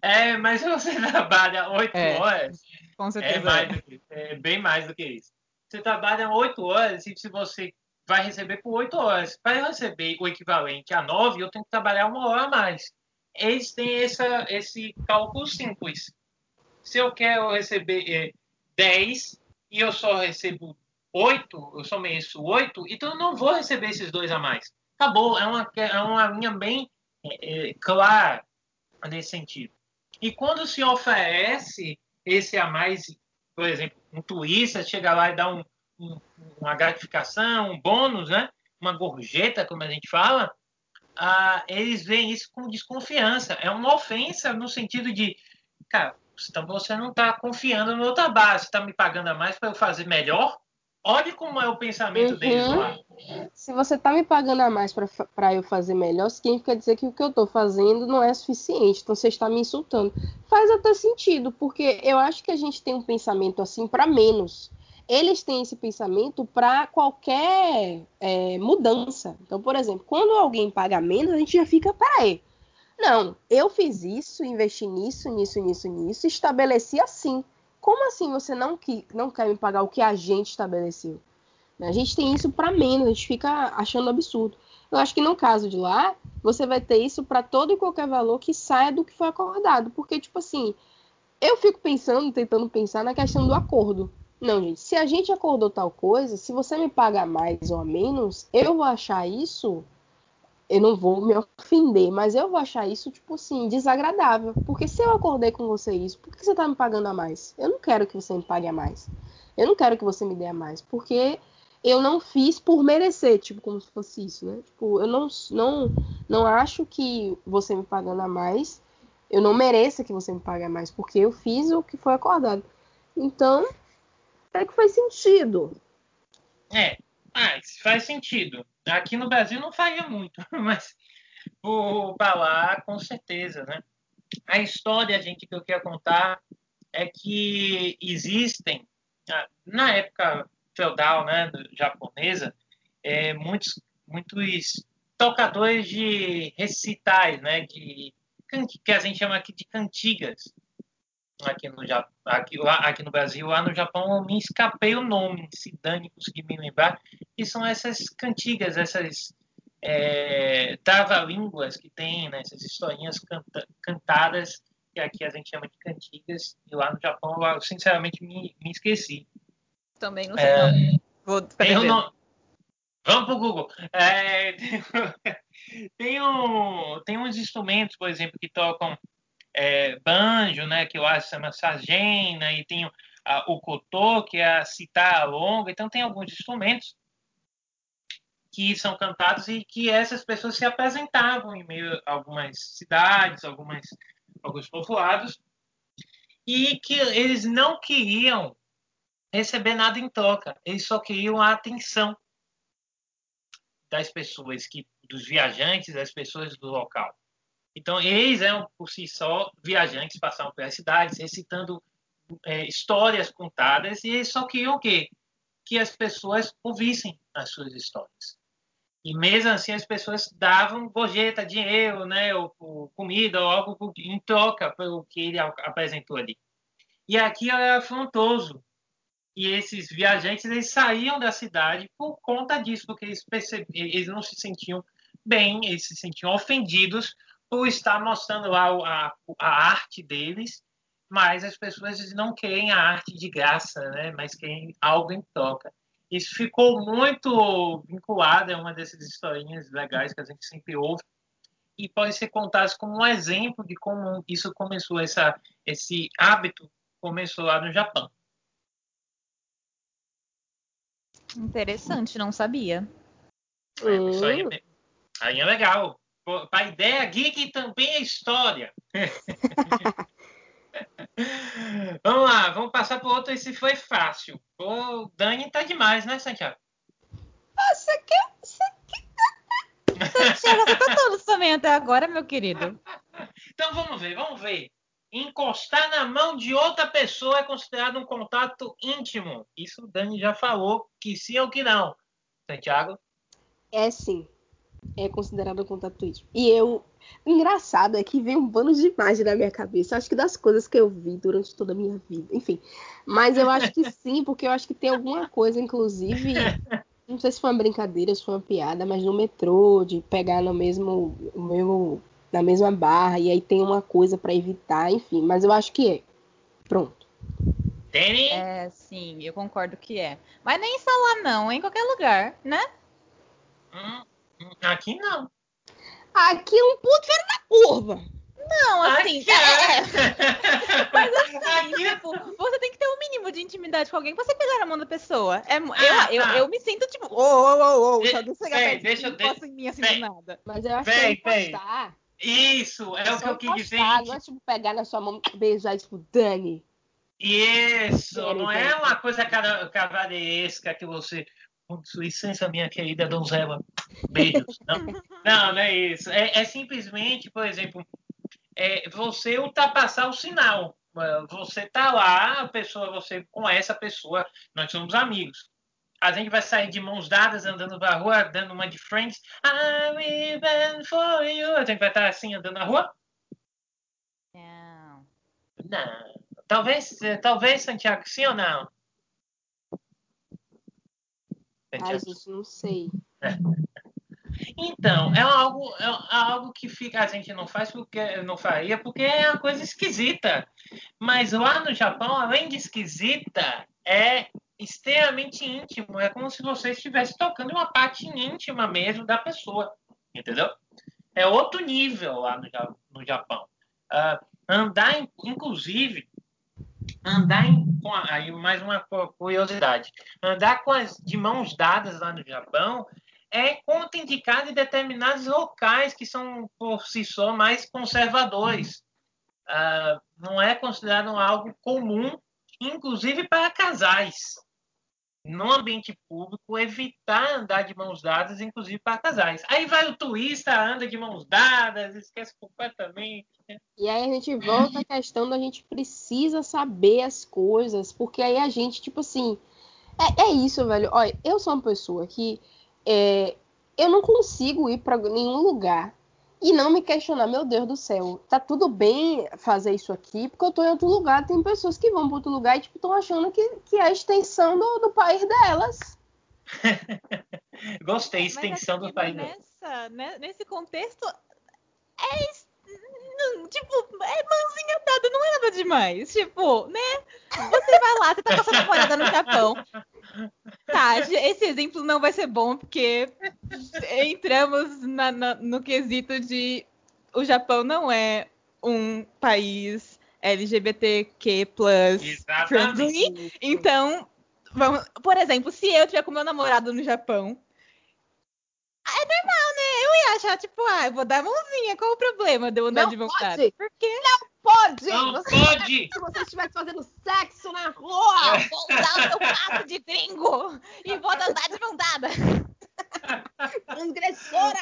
é, mas se você trabalha oito é, horas, com certeza é, mais do que, é bem mais do que isso. Você trabalha oito horas e se você vai receber por oito horas, para receber o equivalente a nove, eu tenho que trabalhar uma hora a mais. Eles têm essa, esse cálculo simples. Se eu quero receber é, e eu só recebo oito, eu só mereço oito, então eu não vou receber esses dois a mais. Acabou, é uma, é uma linha bem é, é, clara nesse sentido. E quando se oferece esse a mais, por exemplo, um turista chega lá e dá um, um, uma gratificação, um bônus, né? uma gorjeta, como a gente fala, ah, eles veem isso com desconfiança. É uma ofensa no sentido de, cara, então você não está confiando no meu trabalho, você está me pagando a mais para eu fazer melhor? Olhe como é o pensamento uhum. deles lá. Se você tá me pagando a mais para eu fazer melhor, significa dizer que o que eu tô fazendo não é suficiente. Então você está me insultando. Faz até sentido, porque eu acho que a gente tem um pensamento assim para menos. Eles têm esse pensamento para qualquer é, mudança. Então, por exemplo, quando alguém paga menos, a gente já fica, peraí. Não, eu fiz isso, investi nisso, nisso, nisso, nisso, estabeleci assim. Como assim você não, que, não quer me pagar o que a gente estabeleceu? A gente tem isso para menos, a gente fica achando absurdo. Eu acho que no caso de lá, você vai ter isso para todo e qualquer valor que saia do que foi acordado. Porque, tipo assim, eu fico pensando, tentando pensar na questão do acordo. Não, gente, se a gente acordou tal coisa, se você me pagar mais ou menos, eu vou achar isso eu não vou me ofender, mas eu vou achar isso, tipo assim, desagradável. Porque se eu acordei com você isso, por que você tá me pagando a mais? Eu não quero que você me pague a mais. Eu não quero que você me dê a mais. Porque eu não fiz por merecer, tipo, como se fosse isso, né? Tipo, eu não, não, não acho que você me pagando a mais, eu não mereça que você me pague a mais, porque eu fiz o que foi acordado. Então, é que faz sentido. É, ah, faz sentido. Aqui no Brasil não faria muito, mas para lá, com certeza, né? A história, gente, que eu quero contar é que existem, ah, na época feudal, né, japonesa, é, muitos, muitos tocadores de recitais, né, de, que a gente chama aqui de cantigas, aqui no, aqui, lá, aqui no Brasil, lá no Japão, eu me escapei o nome, se Dani conseguir me lembrar, que são essas cantigas, essas é, trava-línguas que tem, né, essas historinhas canta, cantadas, que aqui a gente chama de cantigas, e lá no Japão eu sinceramente me, me esqueci. Também não sei. É, não. Vou tem um nome, Vamos pro Google. É, tem, um, tem uns instrumentos, por exemplo, que tocam é, banjo, né, que eu acho que chama sargena, e tem a, o cotô, que é a citarra longa. Então, tem alguns instrumentos que são cantados e que essas pessoas se apresentavam em meio a algumas cidades, algumas, alguns povoados, e que eles não queriam receber nada em troca, eles só queriam a atenção das pessoas, que, dos viajantes, das pessoas do local. Então, eles eram, por si só, viajantes, passavam pelas cidades, recitando é, histórias contadas, e eles só queriam o quê? Que as pessoas ouvissem as suas histórias. E mesmo assim, as pessoas davam gorjeta, dinheiro, né, ou, ou comida, ou algo em troca pelo que ele apresentou ali. E aqui era afrontoso. E esses viajantes, eles saíam da cidade por conta disso, porque eles, percebiam, eles não se sentiam bem, eles se sentiam ofendidos estar mostrando lá a, a arte deles, mas as pessoas não querem a arte de graça, né? mas querem algo em troca. Isso ficou muito vinculado, é uma dessas historinhas legais que a gente sempre ouve, e pode ser contado como um exemplo de como isso começou, essa, esse hábito começou lá no Japão. Interessante, não sabia. É, isso aí, aí é legal para a ideia geek também é história. vamos lá, vamos passar para outro. Esse foi fácil. O Dani tá demais, né, Santiago? Nossa, que. Santiago, você tá todos também até agora, meu querido. Então vamos ver, vamos ver. Encostar na mão de outra pessoa é considerado um contato íntimo. Isso o Dani já falou que sim ou que não. Santiago? É sim é considerado um contato íntimo. E eu. O engraçado é que vem um bando de imagem na minha cabeça. Acho que das coisas que eu vi durante toda a minha vida. Enfim. Mas eu acho que sim, porque eu acho que tem alguma coisa, inclusive. Não sei se foi uma brincadeira, se foi uma piada, mas no metrô, de pegar no mesmo, no mesmo na mesma barra, e aí tem uma coisa para evitar, enfim. Mas eu acho que é. Pronto. Tem? É, sim, eu concordo que é. Mas nem em sala não, em qualquer lugar, né? Hum. Aqui não. Aqui é um ponto fora da curva. Não, assim. Aqui é. é. Mas assim, Aqui... tipo, você tem que ter um mínimo de intimidade com alguém pra você pegar a mão da pessoa. É, ah, eu, tá. eu, eu, me sinto tipo, ô, ô, ô, ô, se alguém chegar perto deixa, de mim, não em mim assim do nada. Mas eu acho vem, que é. Isso, é, é o que eu quis dizer. Não é tipo pegar na sua mão, beijar, tipo, Dani, Isso, não é uma coisa cavaleiresca que você. Com licença, minha querida donzela. Beijos. Não, não, não é isso. É, é simplesmente, por exemplo, é você ultrapassar o sinal. Você tá lá, a pessoa, você conhece a pessoa, nós somos amigos. A gente vai sair de mãos dadas andando na rua, dando uma de Friends. I'm even for you. A gente vai estar assim andando na rua? Não. Não. Talvez, talvez, Santiago, sim ou não? Ai, gente, não sei. Então, é algo, é algo que fica, a gente não faz porque não faria, porque é uma coisa esquisita. Mas lá no Japão, além de esquisita, é extremamente íntimo. É como se você estivesse tocando uma parte íntima mesmo da pessoa. Entendeu? É outro nível lá no, no Japão. Uh, andar, inclusive, andar em, com aí mais uma curiosidade. Andar com as de mãos dadas lá no Japão é contraindicado em determinados locais que são por si só mais conservadores. Uh, não é considerado algo comum, inclusive para casais. No ambiente público, evitar andar de mãos dadas, inclusive para casais. Aí vai o turista, anda de mãos dadas, esquece completamente. E aí a gente volta à questão da gente precisa saber as coisas, porque aí a gente, tipo assim, é, é isso, velho. Olha, eu sou uma pessoa que é, eu não consigo ir para nenhum lugar e não me questionar, meu Deus do céu, tá tudo bem fazer isso aqui, porque eu tô em outro lugar, tem pessoas que vão para outro lugar e, tipo, estão achando que, que é a extensão do, do país delas. Gostei, extensão do país nessa, né, Nesse contexto, tipo, é mãozinha dada, não é nada demais. Tipo, né? Você vai lá, você tá com a sua namorada no Japão. Tá, esse exemplo não vai ser bom, porque entramos na, na, no quesito de o Japão não é um país LGBTQ friendly. Então, vamos, por exemplo, se eu tiver com meu namorado no Japão, é normal, Eu ia achar, tipo, ah, eu vou dar mãozinha, qual o problema de eu andar não de mão dada? Por quê? Não pode! Não você, pode! Se você estivesse fazendo sexo na rua! Vou usar o seu passo de gringo e vou andar de mão dada! Transgressora!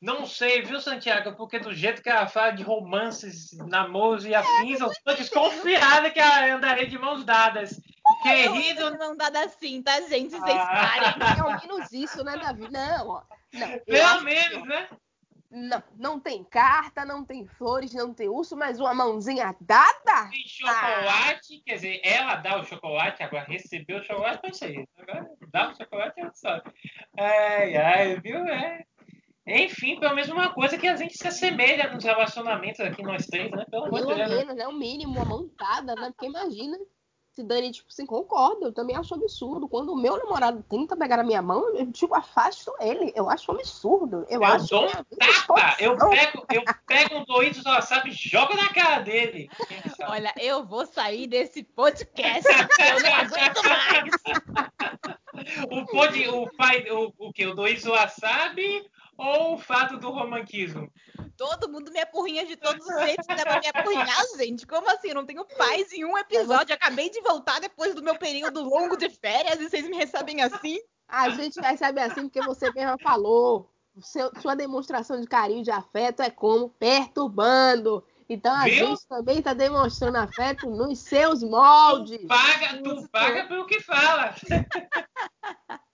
Não sei, viu, Santiago? Porque do jeito que ela fala de romances, namoros e afins, eu tô desconfiada que ela andaria de mãos dadas. Querido. De mão dada assim, tá, gente? Vocês Ah. parem. Ao menos isso, né, Davi? Não, ó. Não, Pelo que, menos, ó, né? Não, não tem carta, não tem flores, não tem urso, mas uma mãozinha dada? Tem chocolate, quer dizer, ela dá o chocolate, agora recebeu o chocolate, não sei. Agora dá o chocolate, ela sabe. Ai, ai, viu? É. Enfim, pelo menos uma coisa que a gente se assemelha nos relacionamentos aqui, nós três, né? Pelo Pelo né? menos, né? O mínimo, uma montada, né? Porque imagina se Dani, tipo assim, concorda. Eu também acho absurdo. Quando o meu namorado tenta pegar a minha mão, eu, tipo, afasto ele. Eu acho absurdo. Eu, Eu acho dou um é tapa, eu pego, eu pego um Doritos sabe, e jogo na cara dele. Sabe? Olha, eu vou sair desse podcast, eu não aguento mais. O, pode, o pai, o, o que? O Doritos Wasabi ou o fato do romantismo? Todo mundo me apurrinha de todos os jeitos que dá pra me apurrinhar, gente. Como assim? Eu não tenho paz em um episódio. Acabei de voltar depois do meu período longo de férias e vocês me recebem assim? A gente recebe assim porque você mesma falou. Seu- sua demonstração de carinho, de afeto é como perturbando. Então a Viu? gente também está demonstrando afeto nos seus moldes. Tu paga, tu paga pelo que fala.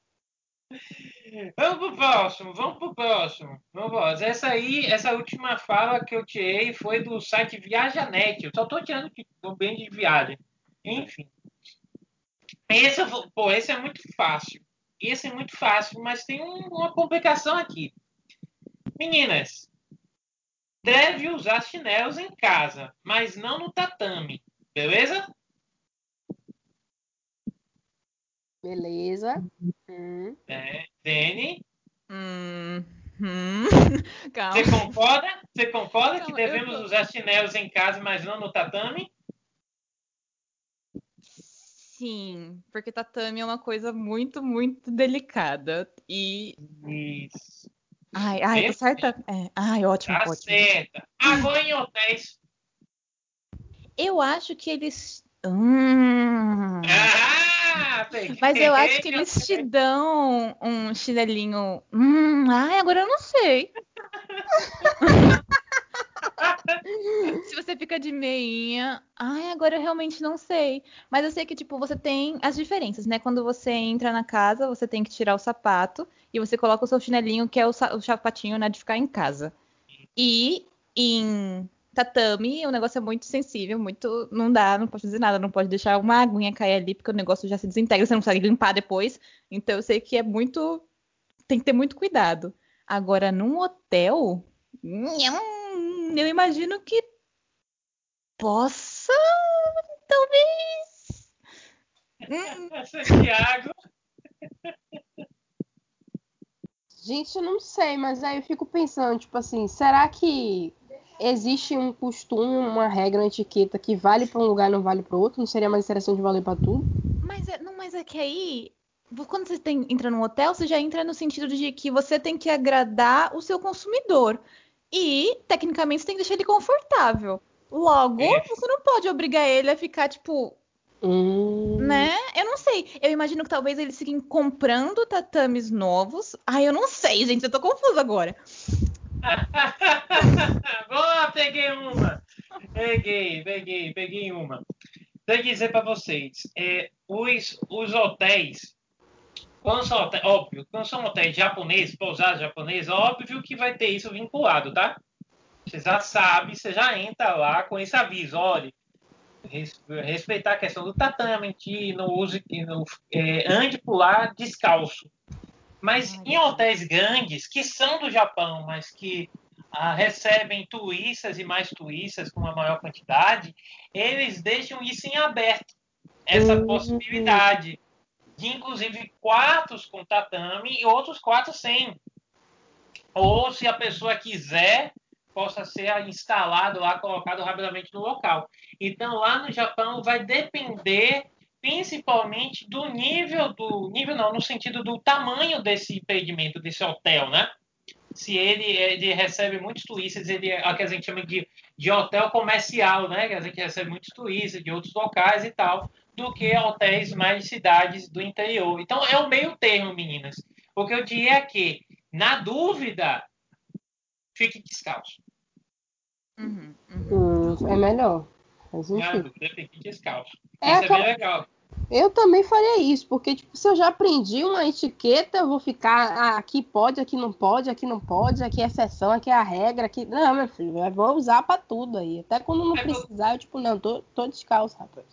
Vamos pro próximo, vamos pro próximo. Vamos. Essa aí, essa última fala que eu tirei foi do site ViajaNet. Eu só tô tirando tô bem de viagem. Enfim. Esse, pô, esse é muito fácil. Esse é muito fácil, mas tem um- uma complicação aqui. Meninas, deve usar chinelos em casa, mas não no tatame. Beleza? Beleza. Hum. É, Dani, Hum, hum. Calma. você concorda? Você concorda que devemos tô- usar chinelos em casa, mas não no tatame? Sim, porque tatame é uma coisa muito, muito delicada. E. Isso. Ai, ai, tá certa. É. Ai, ótimo, Tá ótimo. certa. Agora em hotéis. Eu acho que eles Hum. Ah, Mas eu acho que eles te dão um chinelinho. Hum, ai, agora eu não sei. Se você fica de meinha, ai, agora eu realmente não sei. Mas eu sei que, tipo, você tem as diferenças, né? Quando você entra na casa, você tem que tirar o sapato e você coloca o seu chinelinho, que é o, o sapatinho, né, de ficar em casa. E em tatame, o negócio é muito sensível, muito. Não dá, não pode fazer nada, não pode deixar uma aguinha cair ali, porque o negócio já se desintegra, você não consegue limpar depois. Então eu sei que é muito. Tem que ter muito cuidado. Agora, num hotel, eu imagino que possa. Talvez. Santiago. Gente, eu não sei, mas aí eu fico pensando, tipo assim, será que existe um costume, uma regra, uma etiqueta que vale para um lugar e não vale para outro? Não seria mais interessante valer para tudo? Mas é, não, mas é que aí, quando você tem, entra num hotel, você já entra no sentido de que você tem que agradar o seu consumidor. E, tecnicamente, você tem que deixar ele confortável. Logo, é. você não pode obrigar ele a ficar, tipo. Hum. Né? Eu não sei. Eu imagino que talvez eles fiquem comprando tatames novos. Ai, eu não sei, gente. Eu tô confusa agora. Boa, peguei uma. Peguei, peguei, peguei uma. Que dizer para vocês, é, os, os hotéis, quando são hotéis, óbvio, quando são hotéis japoneses, pousadas japonesas, óbvio que vai ter isso vinculado, tá? Você já sabe, você já entra lá com esse aviso, olha, respeitar a questão do tatame, que não use, que não, é, ande por lá descalço. Mas em hotéis grandes, que são do Japão, mas que ah, recebem turistas e mais turistas com uma maior quantidade, eles deixam isso em aberto, essa uhum. possibilidade de inclusive quartos com tatame e outros quartos sem. Ou se a pessoa quiser, possa ser instalado lá, colocado rapidamente no local. Então lá no Japão vai depender principalmente do nível do nível não, no sentido do tamanho desse empreendimento, desse hotel, né? Se ele, ele recebe muitos turistas, ele é o que a gente chama de, de hotel comercial, né? Que a gente recebe muitos turistas de outros locais e tal, do que hotéis mais de cidades do interior. Então é o meio termo, meninas. O que eu diria é que, na dúvida, fique descalço. Uhum, uhum. Hum, é melhor. Dúvida, fique descalço. É Isso é bem legal. Eu também faria isso, porque tipo, se eu já aprendi uma etiqueta, eu vou ficar ah, aqui pode, aqui não pode, aqui não pode, aqui é exceção, aqui é a regra, aqui. Não, meu filho, eu vou usar para tudo aí. Até quando não é precisar, eu tipo, não, tô, tô descalço, rapaz.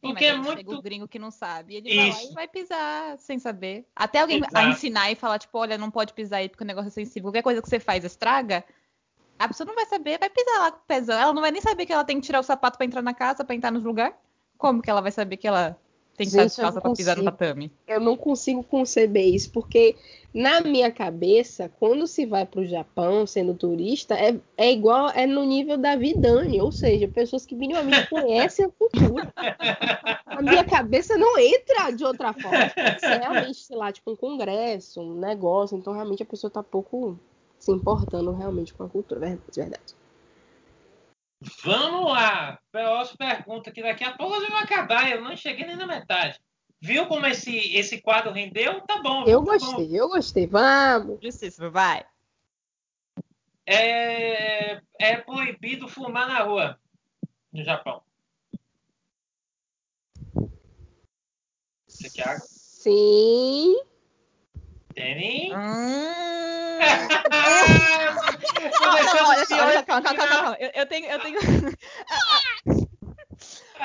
Porque é muito. Chega o gringo que não sabe. Ele vai lá e vai pisar sem saber. Até alguém a ensinar e falar, tipo, olha, não pode pisar aí porque o negócio é sensível. Qualquer coisa que você faz estraga. A pessoa não vai saber, vai pisar lá com o pezão. Ela não vai nem saber que ela tem que tirar o sapato para entrar na casa, para entrar nos lugares. Como que ela vai saber que ela tem que Gente, estar descalça pra pisar no tatame. Eu não consigo conceber isso, porque na minha cabeça, quando se vai para o Japão sendo turista, é, é igual, é no nível da Vidani, ou seja, pessoas que minimamente conhecem a cultura. A minha cabeça não entra de outra forma. Se é realmente, sei lá, tipo um congresso, um negócio, então realmente a pessoa tá pouco se importando realmente com a cultura, verdade. Vamos lá. Próxima pergunta, que daqui a pouco nós vamos acabar. Eu não cheguei nem na metade. Viu como esse, esse quadro rendeu? Tá bom. Eu tá gostei, bom. eu gostei. Vamos. Justíssimo, vai. É, é proibido fumar na rua no Japão. Você, Thiago? Sim. Danny? Hum... olha, calma, calma, calma, calma. Eu, eu tenho. Eu tenho...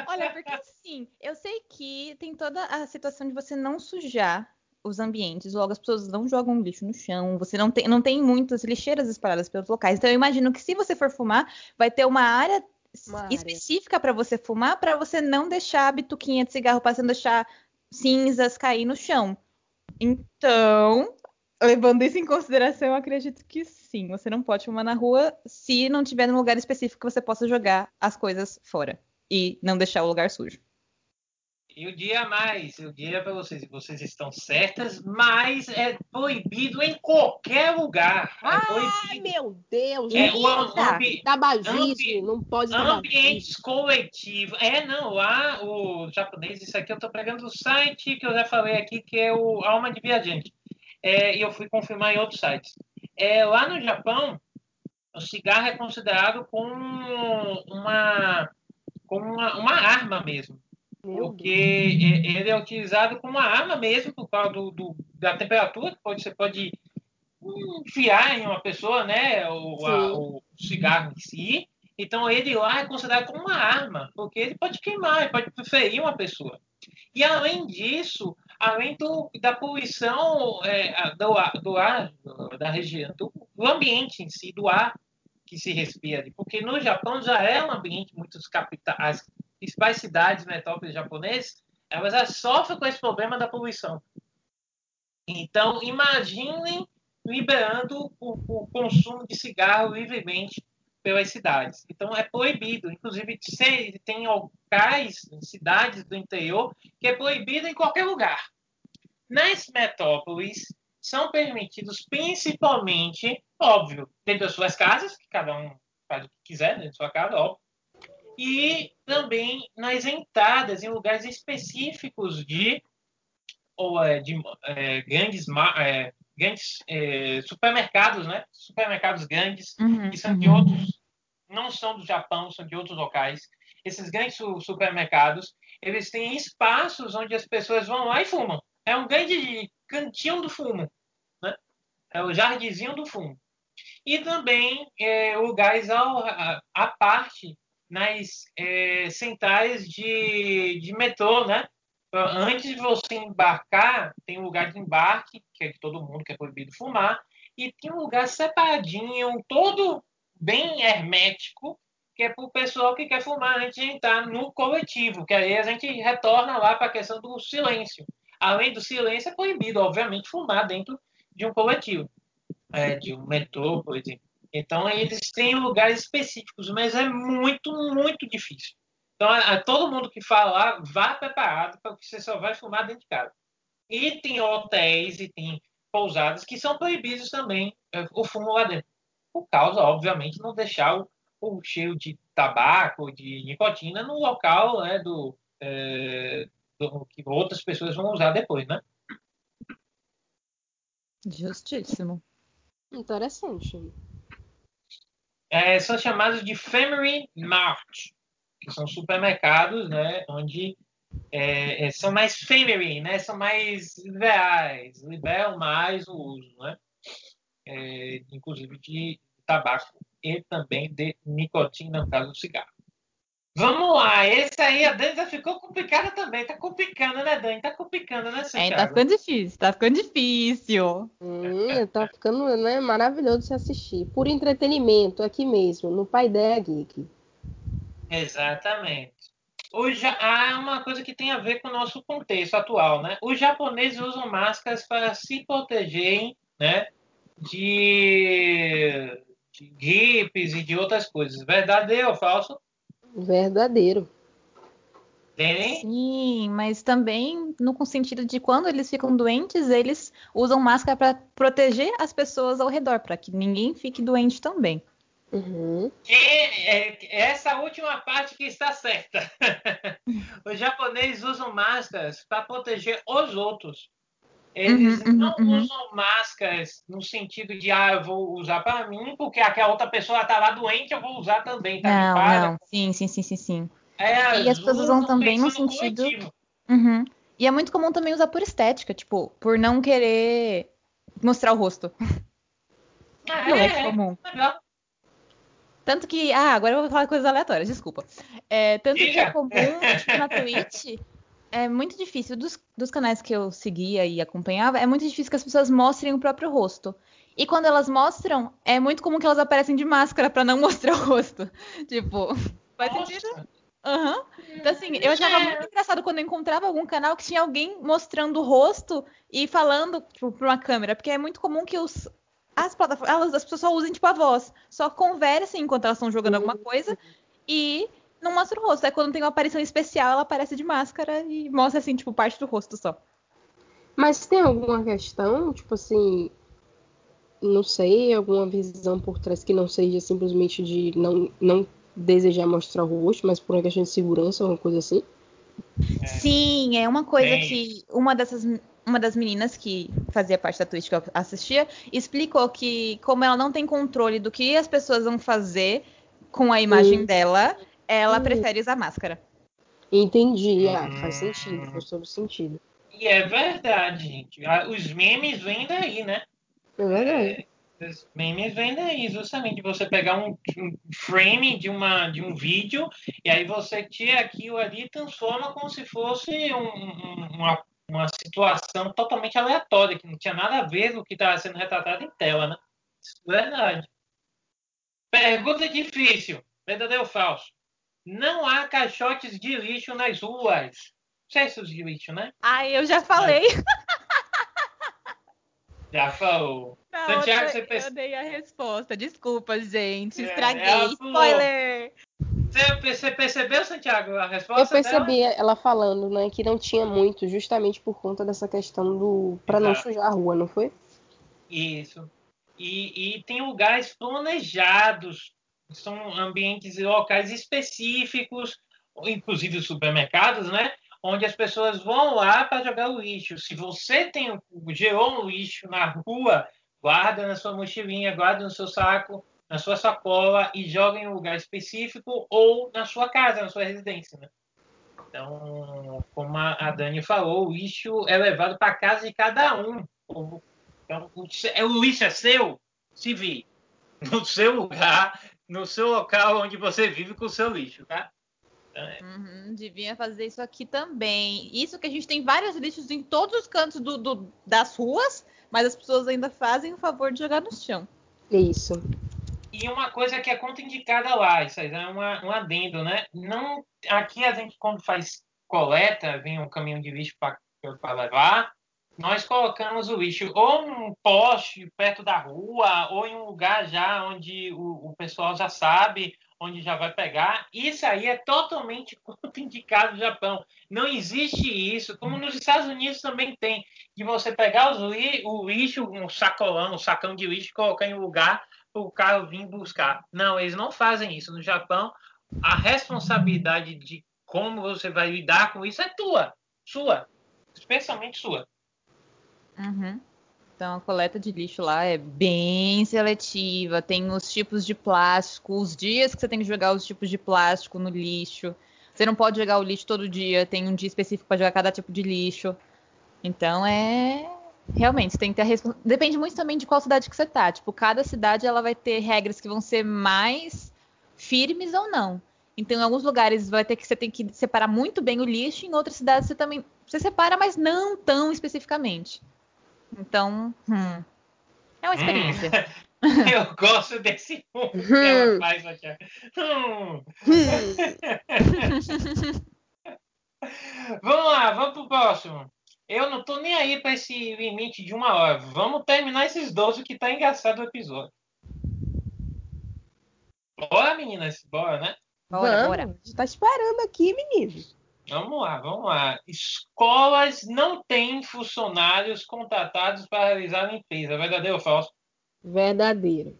olha, porque assim, eu sei que tem toda a situação de você não sujar os ambientes, logo as pessoas não jogam lixo no chão, você não tem, não tem muitas lixeiras espalhadas pelos locais. Então eu imagino que se você for fumar, vai ter uma área uma específica para você fumar, para você não deixar a bituquinha de cigarro passando, deixar cinzas cair no chão. Então, levando isso em consideração, eu acredito que sim. Você não pode fumar na rua se não tiver num lugar específico que você possa jogar as coisas fora e não deixar o lugar sujo. Eu diria mais, eu diria para vocês, vocês estão certas, mas é proibido em qualquer lugar. É Ai, meu Deus! É, o ambi tabagismo, ambi não pode Ambientes coletivos. É, não, lá o japonês, isso aqui eu estou pegando do site que eu já falei aqui, que é o Alma de Viajante. É, e eu fui confirmar em outros sites. É, lá no Japão, o cigarro é considerado como uma, como uma, uma arma mesmo. Porque ele é utilizado como uma arma mesmo, por causa do, do, da temperatura, que pode, você pode enfiar em uma pessoa, né? O, a, o cigarro em si. Então ele lá é considerado como uma arma, porque ele pode queimar, ele pode ferir uma pessoa. E além disso, além do, da poluição é, do, do ar, da região, do, do, ambiente em si, do ar que se respira, porque no Japão já é um ambiente muitos capitais, principais cidades, metrópoles japoneses, elas já sofrem com esse problema da poluição. Então, imaginem liberando o, o consumo de cigarro livremente pelas cidades. Então, é proibido. Inclusive, tem locais, cidades do interior, que é proibido em qualquer lugar. Nas metrópoles, são permitidos principalmente, óbvio, dentro das suas casas, que cada um faz o que quiser dentro da sua casa, óbvio, e também nas entradas, em lugares específicos de, ou, é, de é, grandes, é, grandes é, supermercados, né? Supermercados grandes, uhum, que são uhum. de outros, não são do Japão, são de outros locais. Esses grandes supermercados, eles têm espaços onde as pessoas vão lá e fumam. É um grande cantinho do fumo, né? É o jardinzinho do fumo. E também é, lugares ao, a, a parte nas é, centrais de, de metrô, né? Antes de você embarcar, tem um lugar de embarque, que é de todo mundo, que é proibido fumar, e tem um lugar separadinho, todo bem hermético, que é para o pessoal que quer fumar antes de entrar no coletivo, que aí a gente retorna lá para a questão do silêncio. Além do silêncio, é proibido, obviamente, fumar dentro de um coletivo, é, de um metrô, por exemplo. Então, eles têm lugares específicos, mas é muito, muito difícil. Então, a, a todo mundo que fala lá, vá preparado, porque você só vai fumar dentro de casa. E tem hotéis e tem pousadas que são proibidos também é, o fumo lá dentro. Por causa, obviamente, não deixar o, o cheiro de tabaco, de nicotina no local né, do, é, do, que outras pessoas vão usar depois, né? Justíssimo. Interessante é, são chamados de Family Mart, que são supermercados, né, onde é, é, são mais family, né, são mais liberais, liberam mais o uso, né, é, inclusive de tabaco e também de nicotina, no caso do cigarro. Vamos lá, esse aí, a Dani já ficou complicada também. Tá complicando, né, Dani? Tá complicando, né, Santiago? É, tá ficando difícil, tá ficando difícil. Hum, tá ficando né, maravilhoso de se assistir. Por entretenimento, aqui mesmo, no Pai Ideia Geek. Exatamente. Hoje há uma coisa que tem a ver com o nosso contexto atual, né? Os japoneses usam máscaras para se protegerem, né, de, de gripes e de outras coisas. Verdadeiro ou falso? Verdadeiro. Sim, mas também no sentido de quando eles ficam doentes, eles usam máscara para proteger as pessoas ao redor, para que ninguém fique doente também. Uhum. E, é, essa última parte que está certa. Os japoneses usam máscaras para proteger os outros. Eles uhum, não uhum, usam máscaras no sentido de, ah, eu vou usar para mim, porque aquela outra pessoa está lá doente, eu vou usar também, tá? Não, não, sim, sim, sim, sim, sim. É, e as pessoas usam também no sentido. Uhum. E é muito comum também usar por estética, tipo, por não querer mostrar o rosto. Ah, não é, é comum. Legal. Tanto que. Ah, agora eu vou falar coisas aleatórias, desculpa. É, tanto que é comum, tipo, na Twitch, é muito difícil, dos, dos canais que eu seguia e acompanhava, é muito difícil que as pessoas mostrem o próprio rosto. E quando elas mostram, é muito comum que elas aparecem de máscara para não mostrar o rosto. Tipo, faz sentido? Uhum. Então, assim, eu achava muito engraçado quando eu encontrava algum canal que tinha alguém mostrando o rosto e falando, tipo, pra uma câmera. Porque é muito comum que os, as plataformas, as pessoas só usem, tipo, a voz. Só conversem enquanto elas estão jogando alguma coisa. E não mostra o rosto. É quando tem uma aparição especial, ela aparece de máscara e mostra, assim, tipo, parte do rosto só. Mas tem alguma questão, tipo assim, não sei, alguma visão por trás que não seja simplesmente de não, não desejar mostrar o rosto, mas por uma questão de segurança, alguma coisa assim? É. Sim, é uma coisa que uma dessas uma das meninas que fazia parte da Twitch que eu assistia explicou que como ela não tem controle do que as pessoas vão fazer com a imagem hum. dela, ela hum. prefere usar máscara. Entendi, ah, faz sentido, faz todo sentido. E é verdade, gente. Os memes vêm daí, né? É verdade. É, os memes vêm daí, justamente. Você pegar um, um, frame de, uma, de um vídeo e aí você tira aquilo ali e transforma como se fosse um, uma, uma situação totalmente aleatória, que não tinha nada a ver com o que estava sendo retratado em tela, né? Verdade. Pergunta difícil. Verdadeiro ou falso? Não há caixotes de lixo nas ruas cestos de lixo, né? Ah, eu já falei. Já falou. Não, Santiago, eu, você pensa... eu dei a resposta. Desculpa, gente. É, Estraguei. É, Spoiler! Você, percebeu, Santiago, a resposta? Eu percebi dela? ela falando, né, que não tinha muito, justamente por conta dessa questão do. para não sujar a rua, não foi? Isso. E, e tem lugares planejados, são ambientes locais específicos, inclusive os supermercados, né? onde as pessoas vão lá para jogar o lixo. Se você tem gerou um lixo na rua, guarda na sua mochilinha, guarda no seu saco, na sua sacola e joga em um lugar específico ou na sua casa, na sua residência. Né? Então, como a Dani falou, o lixo é levado para casa de cada um. Então, o lixo é seu, se vi no seu lugar, no seu local onde você vive com o seu lixo, tá? É. Uhum, devia fazer isso aqui também. Isso que a gente tem vários lixos em todos os cantos do, do, das ruas, mas as pessoas ainda fazem o favor de jogar no chão. Isso. E uma coisa que é contraindicada lá, isso aí é uma, um adendo, né? Não, aqui a gente, quando faz coleta, vem um caminhão de lixo para levar, nós colocamos o lixo ou num poste perto da rua, ou em um lugar já onde o, o pessoal já sabe, onde já vai pegar. Isso aí é totalmente contraindicado no Japão. Não existe isso, como nos Estados Unidos também tem, de você pegar li o lixo, um sacolão, um sacão de lixo, colocar em um lugar para o carro vir buscar. Não, eles não fazem isso. No Japão, a responsabilidade de como você vai lidar com isso é tua, sua, especialmente sua. Uhum. Então a coleta de lixo lá é bem seletiva, tem os tipos de plástico, os dias que você tem que jogar os tipos de plástico no lixo. Você não pode jogar o lixo todo dia, tem um dia específico para jogar cada tipo de lixo. Então é realmente, você tem que ter a respons... depende muito também de qual cidade que você tá. Tipo, cada cidade ela vai ter regras que vão ser mais firmes ou não. Então, em alguns lugares vai ter que você tem que separar muito bem o lixo, em outras cidades você também você separa, mas não tão especificamente. Então, hum, é uma experiência. Hum. Eu gosto desse hum que ela hum. faz aqui. Hum. vamos lá, vamos pro próximo. Eu não tô nem aí para esse limite de uma hora. Vamos terminar esses 12 que tá engraçado o episódio. Bora, meninas? Bora, né? Bora, Vamos. bora. A gente tá esperando aqui, meninos. Vamos lá, vamos lá. Escolas não têm funcionários contratados para realizar a limpeza. Verdadeiro ou falso? Verdadeiro.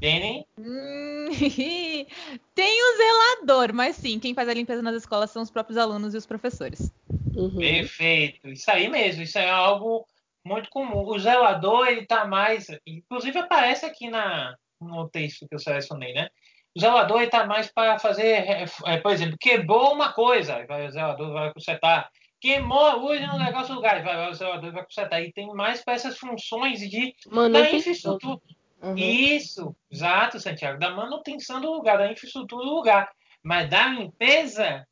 Benny? Hum, tem o zelador, mas sim, quem faz a limpeza nas escolas são os próprios alunos e os professores. Uhum. Perfeito. Isso aí mesmo, isso é algo muito comum. O zelador, ele tá mais. Inclusive aparece aqui na, no texto que eu selecionei, né? O zelador está mais para fazer, é, é, por exemplo, quebrou uma coisa, vai, o zelador vai consertar. Queimou a luz no negócio do lugar, vai, o zelador vai consertar. E tem mais para essas funções de da infraestrutura. Uhum. Isso, exato, Santiago. Da manutenção do lugar, da infraestrutura do lugar. Mas da limpeza,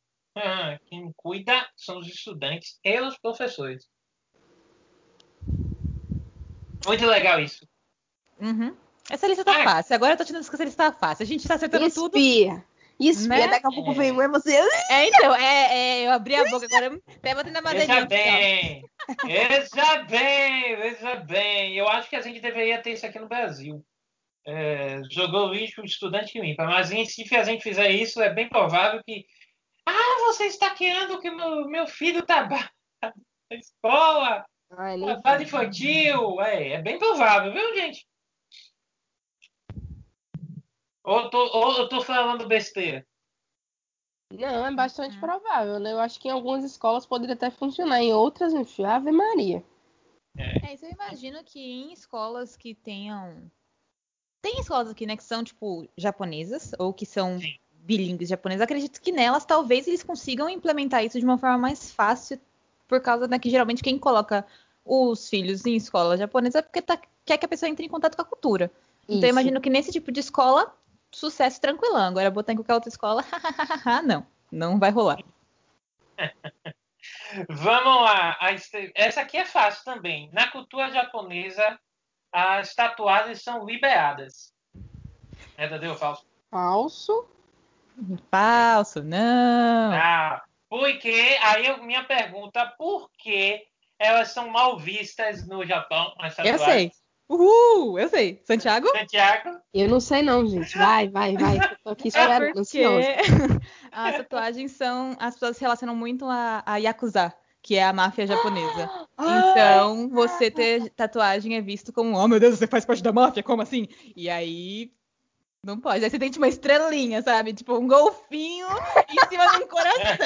quem cuida são os estudantes e os professores. Muito legal isso. Uhum. Essa lista tá é. fácil. Agora eu tô te que essa lista tá fácil. A gente tá acertando Espia. tudo. Espia. Né? Daqui a pouco é. vem um você. É, então, é, é, eu abri a boca agora. Até batendo na madeirinha. Veja bem. Veja bem, veja bem. Eu acho que a gente deveria ter isso aqui no Brasil. é, jogou lixo o estudante que limpa. Mas se a gente fizer isso, é bem provável que. Ah, você está querendo que meu, meu filho tá na escola, trabalho infantil. É, é bem provável, viu, gente? Ou eu tô, ou eu tô falando besteira? Não, é bastante uhum. provável, né? Eu acho que em algumas escolas poderia até funcionar, em outras, enfim, Ave Maria. É. é, isso eu imagino que em escolas que tenham. Tem escolas aqui, né, que são, tipo, japonesas, ou que são Sim. bilíngues japoneses. Acredito que nelas talvez eles consigam implementar isso de uma forma mais fácil, por causa da que geralmente quem coloca os filhos em escola japonesa é porque tá, quer que a pessoa entre em contato com a cultura. Isso. Então eu imagino que nesse tipo de escola sucesso tranquilão. Agora botar em qualquer outra escola, não, não vai rolar. Vamos lá. Essa aqui é fácil também. Na cultura japonesa, as tatuagens são liberadas. É verdadeiro ou falso? Falso. Falso, não. Ah, porque, aí eu, minha pergunta, por que elas são mal vistas no Japão? eu sei. Uhul! Eu sei. Santiago? Santiago? Eu não sei não, gente. Vai, vai, vai. Eu tô aqui esperando, é porque as tatuagens são... As pessoas se relacionam muito a, a Yakuza, que é a máfia japonesa. Então, você ter tatuagem é visto como, oh meu Deus, você faz parte da máfia? Como assim? E aí não pode. Aí você tem tipo uma estrelinha, sabe? Tipo um golfinho em cima de um coração.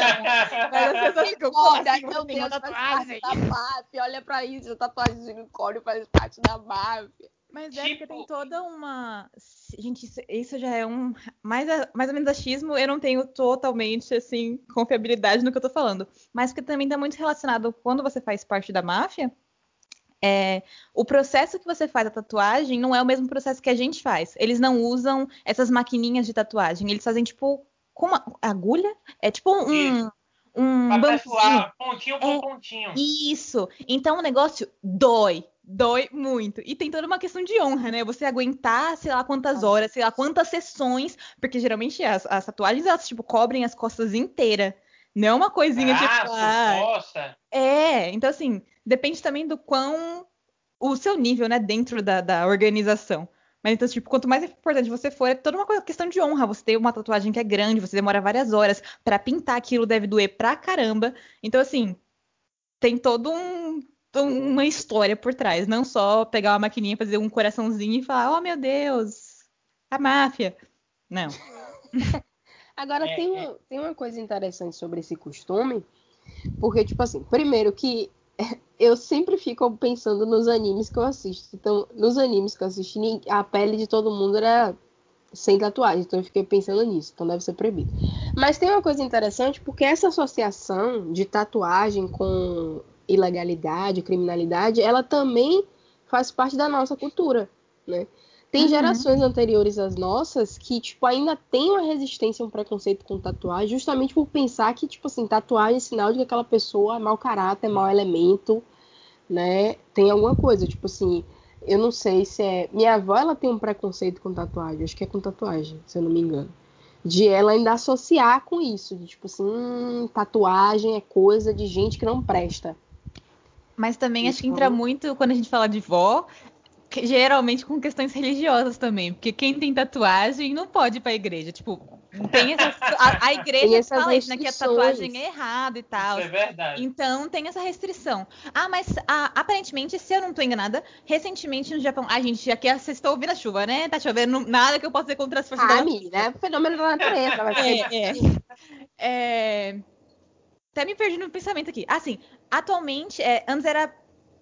Mas as pessoas ficam, como assim? Tem uma tatuagem? Da máfia, olha pra isso, a tatuagem de unicórnio faz parte da máfia. Mas é tipo... porque tem toda uma. Gente, isso, isso, já é um. Mais, mais ou menos achismo, eu não tenho totalmente, assim, confiabilidade no que eu tô falando. Mas porque também tá muito relacionado quando você faz parte da máfia é, o processo que você faz a tatuagem não é o mesmo processo que a gente faz. Eles não usam essas maquininhas de tatuagem. Eles fazem tipo com uma agulha. É tipo um. Um pontinho por é, pontinho. Isso. Então o negócio dói. Dói muito. E tem toda uma questão de honra, né? Você aguentar, sei lá quantas horas, sei lá quantas sessões. Porque geralmente as, as tatuagens, elas, tipo, cobrem as costas inteiras. Não é uma coisinha ah, tipo. Ah, é, então assim, depende também do quão o seu nível, né, dentro da, da organização. Mas então, tipo, quanto mais importante você for, é toda uma questão de honra. Você tem uma tatuagem que é grande, você demora várias horas. para pintar aquilo deve doer pra caramba. Então, assim, tem todo um, uma história por trás. Não só pegar uma maquininha, fazer um coraçãozinho e falar, oh meu Deus, a máfia. Não. Agora, é, tem, uma, é. tem uma coisa interessante sobre esse costume, porque, tipo assim, primeiro que eu sempre fico pensando nos animes que eu assisto. Então, nos animes que eu assisti, a pele de todo mundo era sem tatuagem. Então, eu fiquei pensando nisso. Então, deve ser proibido. Mas tem uma coisa interessante, porque essa associação de tatuagem com ilegalidade, criminalidade, ela também faz parte da nossa cultura, né? Tem uhum. gerações anteriores às nossas que, tipo, ainda tem uma resistência, um preconceito com tatuagem, justamente por pensar que, tipo assim, tatuagem é sinal de que aquela pessoa é mau caráter, é mau elemento, né? Tem alguma coisa, tipo assim, eu não sei se é. Minha avó, ela tem um preconceito com tatuagem, acho que é com tatuagem, se eu não me engano. De ela ainda associar com isso, de tipo assim, hum, tatuagem é coisa de gente que não presta. Mas também acho que entra muito quando a gente fala de vó, geralmente com questões religiosas também, porque quem tem tatuagem não pode ir pra igreja. Tipo, tem essa, a, a igreja fala isso, né? Que a tatuagem é errada e tal. Isso é verdade. Então tem essa restrição. Ah, mas a, aparentemente, se eu não tô enganada, recentemente no Japão. Ah, gente, aqui vocês estão ouvindo a chuva, né? Tá chovendo nada que eu possa dizer contra as forças ah, da amiga, é fenômeno da natureza. Mas é, é. é. Até me perdi no pensamento aqui. Assim, atualmente, é, antes era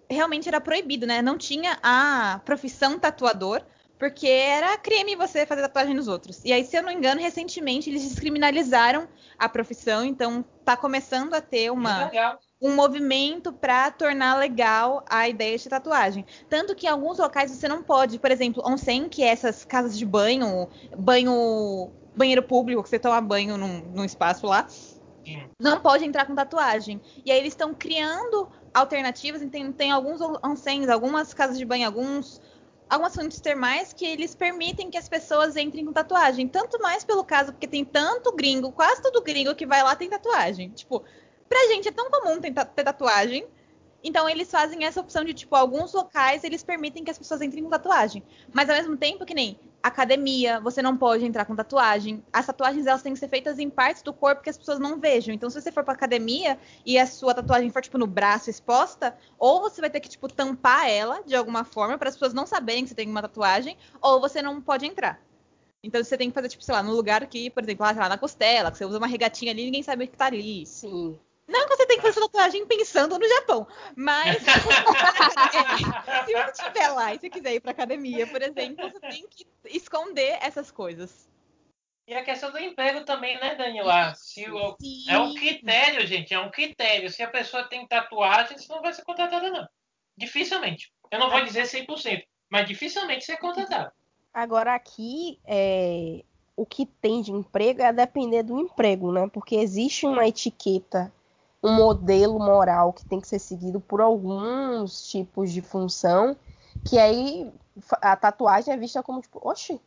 realmente era proibido, né? Não tinha a profissão tatuador, porque era crime você fazer tatuagem nos outros. E aí, se eu não engano, recentemente eles descriminalizaram a profissão, então tá começando a ter uma, um movimento para tornar legal a ideia de tatuagem. Tanto que em alguns locais você não pode, por exemplo, onsen, que é essas casas de banho, banho banheiro público, que você toma banho num, num espaço lá, não pode entrar com tatuagem. E aí eles estão criando alternativas, tem, tem alguns onsens, algumas casas de banho, alguns algumas fontes termais que eles permitem que as pessoas entrem com tatuagem. Tanto mais pelo caso, porque tem tanto gringo, quase todo gringo que vai lá tem tatuagem. Tipo, pra gente é tão comum ter tatuagem Então eles fazem essa opção de, tipo, alguns locais eles permitem que as pessoas entrem com tatuagem. Mas ao mesmo tempo que nem academia, você não pode entrar com tatuagem. As tatuagens elas têm que ser feitas em partes do corpo que as pessoas não vejam. Então se você for pra academia e a sua tatuagem for, tipo, no braço exposta, ou você vai ter que, tipo, tampar ela de alguma forma para as pessoas não saberem que você tem uma tatuagem, ou você não pode entrar. Então você tem que fazer, tipo, sei lá, no lugar que, por exemplo, lá, na costela, que você usa uma regatinha ali ninguém sabe que tá ali. Sim. Não que você tem que fazer tatuagem pensando no Japão, mas se você estiver lá e você quiser ir pra academia, por exemplo, você tem que esconder essas coisas. E a questão do emprego também, né, Daniela? Se o, é um critério, gente, é um critério. Se a pessoa tem tatuagem, você não vai ser contratada, não. Dificilmente. Eu não vou dizer 100%, mas dificilmente ser contratado. Agora aqui, é, o que tem de emprego é depender do emprego, né? Porque existe uma etiqueta um modelo moral que tem que ser seguido por alguns tipos de função, que aí a tatuagem é vista como tipo, oxe,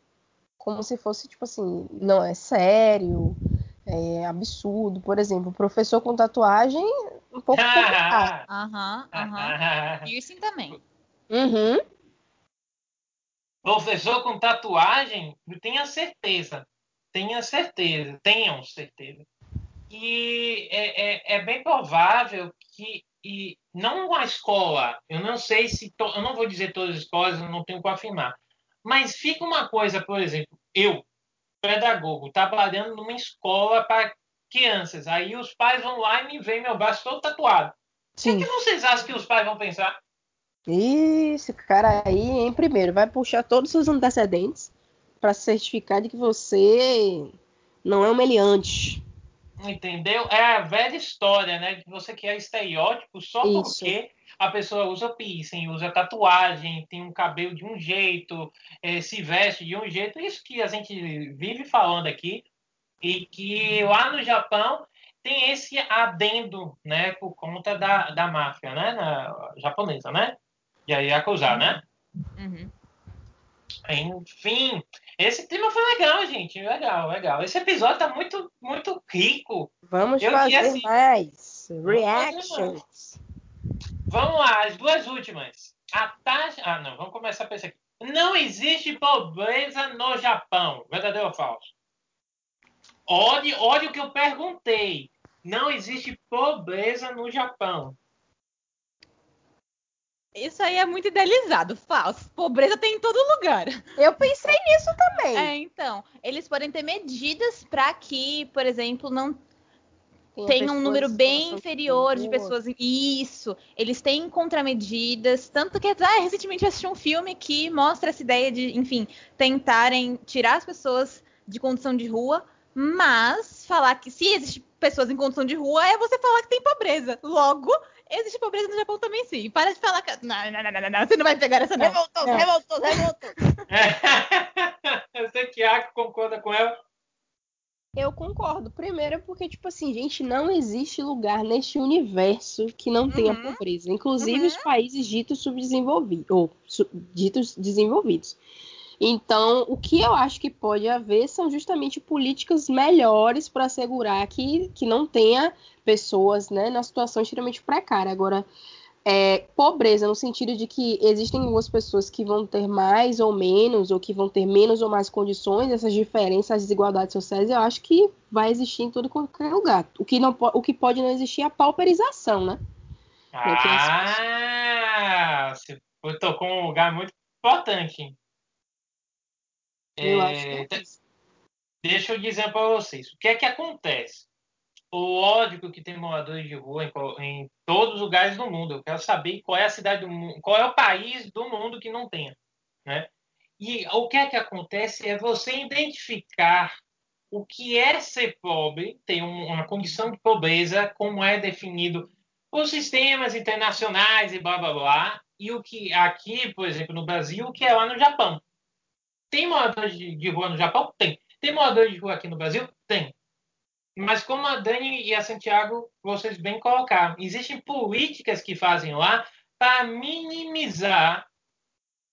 como se fosse tipo assim, não é sério, é absurdo. Por exemplo, professor com tatuagem, um pouco complicado. Aham, aham. Piercing também. Uhum. Professor com tatuagem, tenha certeza, tenha certeza, tenham certeza que é, é, é bem provável que e não a escola, eu não sei se to, eu não vou dizer todas as escolas, eu não tenho como afirmar, mas fica uma coisa, por exemplo, eu pedagogo trabalhando numa escola para crianças, aí os pais vão lá e me veem meu braço todo tatuado. Sim. O que vocês acham que os pais vão pensar? Esse cara aí, em primeiro, vai puxar todos os seus antecedentes para certificar de que você não é um meliante. Entendeu? É a velha história, né? Você criar estereótipo só Isso. porque a pessoa usa piercing, usa tatuagem, tem um cabelo de um jeito, é, se veste de um jeito. Isso que a gente vive falando aqui. E que lá no Japão tem esse adendo, né? Por conta da, da máfia, né? Na, japonesa, né? E aí acusar, né? Uhum. Enfim, esse tema foi legal, gente. Legal, legal. Esse episódio tá muito, muito rico. Vamos Eu fazer assim, mais reactions. Vamos lá, as duas últimas. A taxa. Ah, não, vamos começar por esse aqui. Não existe pobreza no Japão. Verdadeiro ou falso? Olhe, olhe o que eu perguntei. Não existe pobreza no Japão. Isso aí é muito idealizado, falso. Pobreza tem em todo lugar. Eu pensei nisso também. É, então, eles podem ter medidas para que, por exemplo, não tenha um número bem inferior de pessoas. Isso. Eles têm contramedidas. Tanto que ah, recentemente eu assisti um filme que mostra essa ideia de, enfim, tentarem tirar as pessoas de condição de rua, mas falar que se existe pessoas em condição de rua é você falar que tem pobreza. Logo, Existe pobreza no Japão também, sim. Para de falar que. Não, não, não, não, não, você não vai pegar essa não. Revoltou, revoltou, revoltou. Eu sei que a concorda com ela. Eu concordo. Primeiro porque, tipo assim, gente, não existe lugar neste universo que não tenha uhum. pobreza. Inclusive uhum. os países ditos subdesenvolvidos, ou su ditos desenvolvidos. Então, o que eu acho que pode haver são justamente políticas melhores para assegurar que, que não tenha pessoas né, na situação extremamente precária. Agora, é, pobreza no sentido de que existem algumas pessoas que vão ter mais ou menos, ou que vão ter menos ou mais condições, essas diferenças, as desigualdades sociais, eu acho que vai existir em todo qualquer lugar. O que, não, o que pode não existir é a pauperização, né? Ah, você tocou um lugar muito importante. Eu é, acho que é isso. Deixa eu dizer para vocês. O que é que acontece? Lógico que tem moradores de rua em, em, todos os lugares do mundo. Eu quero saber qual é a cidade do mundo, qual é o país do mundo que não tenha. Né? E o que é que acontece é você identificar o que é ser pobre, ter uma condição de pobreza, como é definido por sistemas internacionais e blá blá blá, e o que aqui, por exemplo, no Brasil, o que é lá no Japão. Tem moradores de, de rua no Japão? Tem. Tem moradores de rua aqui no Brasil? Tem. Mas como a Dani e a Santiago, vocês bem colocaram, existem políticas que fazem lá para minimizar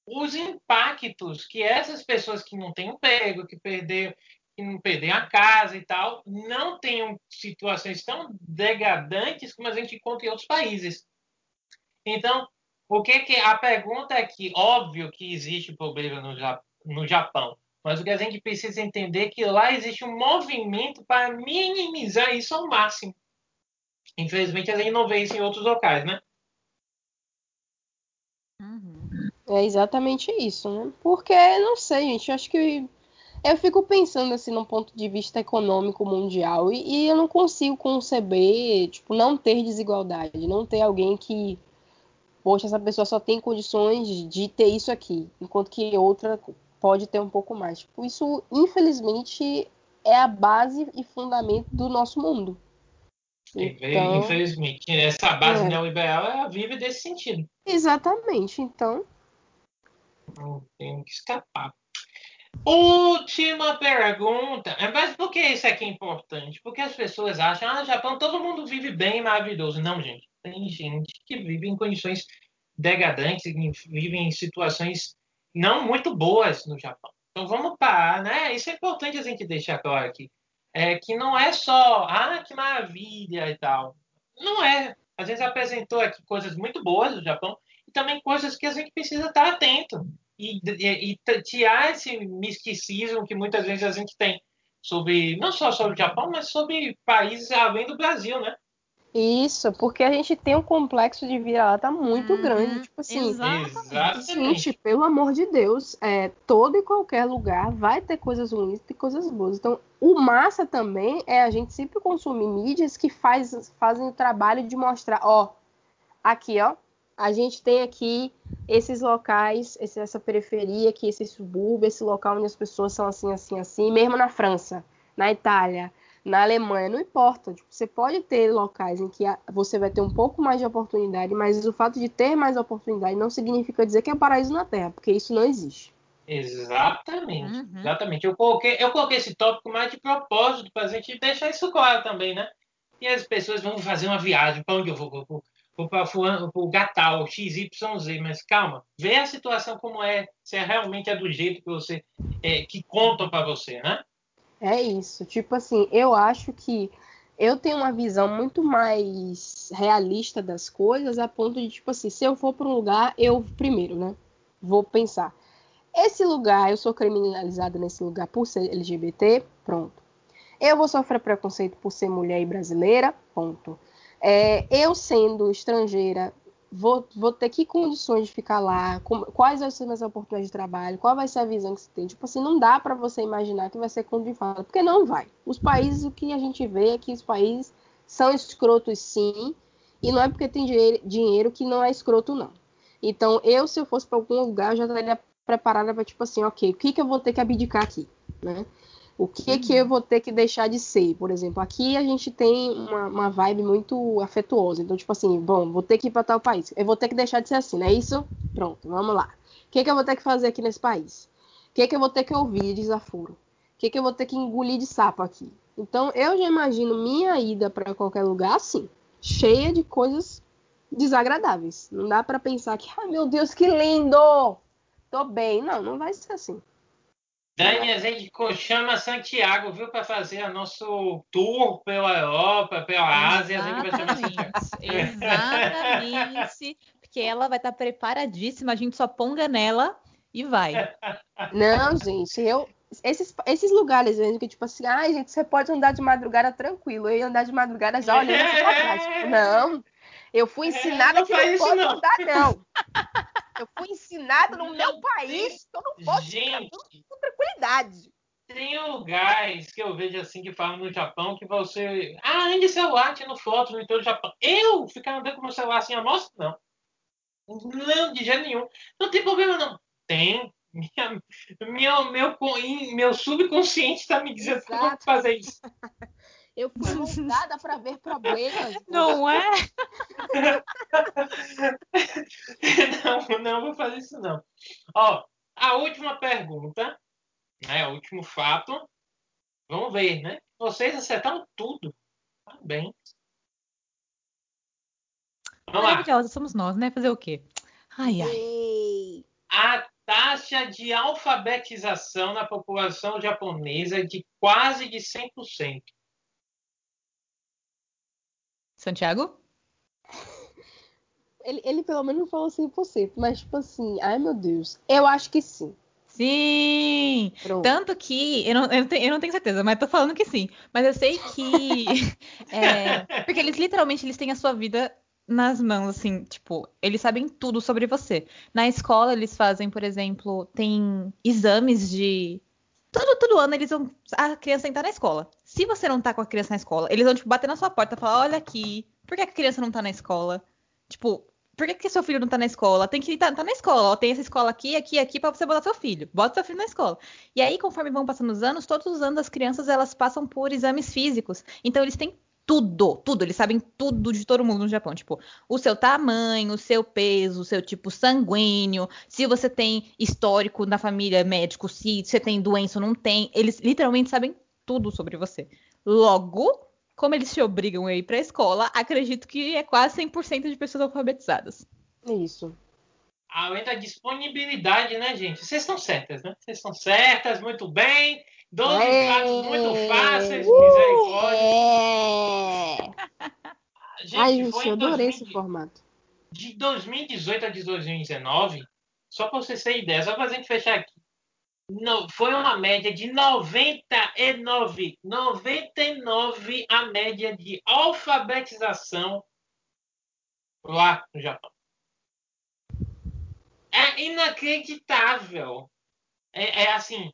os impactos que essas pessoas que não têm emprego, que perderam, que não perderam a casa e tal, não tenham situações tão degradantes como a gente encontra em outros países. Então, o que que a pergunta é que óbvio que existe problema no, no Japão, mas o que a gente precisa entender é que lá existe um movimento para minimizar isso ao máximo. Infelizmente a gente não vê isso em outros locais, né? Uhum. É exatamente isso, né? Porque, não sei, gente, acho que eu fico pensando assim num ponto de vista econômico mundial e, e, eu não consigo conceber, tipo, não ter desigualdade, não ter alguém que, poxa, essa pessoa só tem condições de ter isso aqui, enquanto que outra pode ter um pouco mais. Tipo, isso, infelizmente, é a base e fundamento do nosso mundo. Então, infelizmente, essa base é. neoliberal ela vive desse sentido. Exatamente, então. Não tem que escapar. Última pergunta. Mas por que isso aqui é importante? Porque as pessoas acham, ah, Japão, todo mundo vive bem, maravilhoso. Não, gente. Tem gente que vive em condições degradantes, vive em situações não muito boas no Japão. Então vamos parar, né? Isso é importante a gente deixar claro aqui. É que não é só, ah, que maravilha e tal. Não é. A gente apresentou aqui coisas muito boas do Japão e também coisas que a gente precisa estar atento e, e, e tirar esse misticismo que muitas vezes a gente tem sobre não só sobre o Japão, mas sobre países além do Brasil, né? Isso, porque a gente tem um complexo de vira-lata muito uhum, grande. Tipo assim, exatamente. gente, pelo amor de Deus, é, todo e qualquer lugar vai ter coisas ruins e coisas boas. Então, o massa também é a gente sempre consumir mídias que faz, fazem o trabalho de mostrar, ó, aqui, ó, a gente tem aqui esses locais, essa periferia aqui, esse subúrbio, esse local onde as pessoas são assim, assim, assim, mesmo na França, na Itália, na Alemanha, não importa. Tipo, você pode ter locais em que você vai ter um pouco mais de oportunidade, mas o fato de ter mais oportunidade não significa dizer que é paraíso na Terra, porque isso não existe. Exatamente, uhum. exatamente. Eu coloquei, eu coloquei esse tópico mais de propósito para a gente deixar isso claro também, né? E as pessoas vão fazer uma viagem, para onde eu vou? vou para o Gatal, XYZ, mas calma, vê a situação como é, se é realmente é do jeito que você é, que contam para você, né? É isso, tipo assim, eu acho que eu tenho uma visão muito mais realista das coisas, a ponto de, tipo assim, se eu for para um lugar, eu primeiro, né, vou pensar, esse lugar, eu sou criminalizada nesse lugar por ser LGBT, pronto. Eu vou sofrer preconceito por ser mulher e brasileira, ponto. É, eu sendo estrangeira, vou, vou ter que condições de ficar lá, com, quais vão ser minhas oportunidades de trabalho, qual vai ser a visão que você tem. Tipo assim, não dá para você imaginar que vai ser como de fala, porque não vai. Os países, o que a gente vê é que os países são escrotos sim, e não é porque tem dinheiro, dinheiro que não é escroto, não. Então, eu, se eu fosse para algum lugar, eu já estaria preparada para, tipo assim, ok, o que, que eu vou ter que abdicar aqui, né? O que uhum. que eu vou ter que deixar de ser? Por exemplo, aqui a gente tem uma, uma vibe muito afetuosa. Então, tipo assim, bom, vou ter que ir para tal país. Eu vou ter que deixar de ser assim, não é isso? Pronto, vamos lá. O que, que eu vou ter que fazer aqui nesse país? O que, que eu vou ter que ouvir de desaforo? O que, que eu vou ter que engolir de sapo aqui? Então, eu já imagino minha ida para qualquer lugar assim, cheia de coisas desagradáveis. Não dá para pensar que, ai meu Deus, que lindo! Tô bem. Não, não vai ser assim. Dani, a gente chama Santiago, viu, para fazer o nosso tour pela Europa, pela Ásia. Exatamente. Exatamente. Porque ela vai estar preparadíssima, a gente só ponga nela e vai. Não, gente, eu. Esses, esses lugares mesmo que, tipo assim, ai, ah, gente, você pode andar de madrugada tranquilo. Eu ia andar de madrugada já olhando assim pra trás. Tipo, não, eu fui ensinada é, que não pode andar, não. Eu fui ensinada no meu país que eu não posso Gente, tranquilidade. Tem lugares que eu vejo assim que falam no Japão que você. Ah, ande celular, tirando foto no todo Japão. Eu ficar andando com meu celular assim, a mostra? Não. Não, de jeito nenhum. Não tem problema, não. Tem. Minha, meu, meu, meu subconsciente está me dizendo eu não fazer isso. Eu fui moldada para ver problemas. Não é? não, não vou fazer isso não. Ó, a última pergunta, né, o último fato. Vamos ver, né? Vocês acertaram tudo. Parabéns. Vamos Maravilhosa, somos nós, né? Fazer o quê? Ai, ai. A taxa de alfabetização na população japonesa é de quase de 100%. Santiago? Ele, ele pelo menos falou 100%, mas tipo assim, ai meu Deus, eu acho que sim. Sim! Pronto. Tanto que, eu não, eu, não tenho, eu não, tenho, certeza, mas tô falando que sim. Mas eu sei que. é, porque eles literalmente eles têm a sua vida nas mãos, assim, tipo, eles sabem tudo sobre você. Na escola, eles fazem, por exemplo, tem exames de. Todo, todo ano eles vão. A criança tem que estar na escola. Se você não tá com a criança na escola, eles vão, tipo, bater na sua porta e falar: olha aqui, por que a criança não tá na escola? Tipo, por que, que seu filho não tá na escola? Tem que estar tá, tá na escola. Ó, tem essa escola aqui, aqui, aqui para você botar seu filho. Bota seu filho na escola. E aí, conforme vão passando os anos, todos os anos as crianças elas passam por exames físicos. Então eles têm tudo, tudo. Eles sabem tudo de todo mundo no Japão. Tipo, o seu tamanho, o seu peso, o seu tipo sanguíneo, se você tem histórico na família médico, se você tem doença ou não tem. Eles literalmente sabem tudo sobre você. Logo, como eles te obrigam a ir para a escola, acredito que é quase 100% de pessoas alfabetizadas. Isso. Além da disponibilidade, né, gente? Vocês estão certas, né? Vocês estão certas, muito bem. 12 é... pratos muito fáceis, uh, misericórdia. É... Gente, Ai, gente, eu adorei 2000... esse formato. De 2018 a 2019, só para vocês terem ideia, só para a gente fechar aqui, foi uma média de 99, 99 a média de alfabetização lá no Japão. É inacreditável. É, é assim,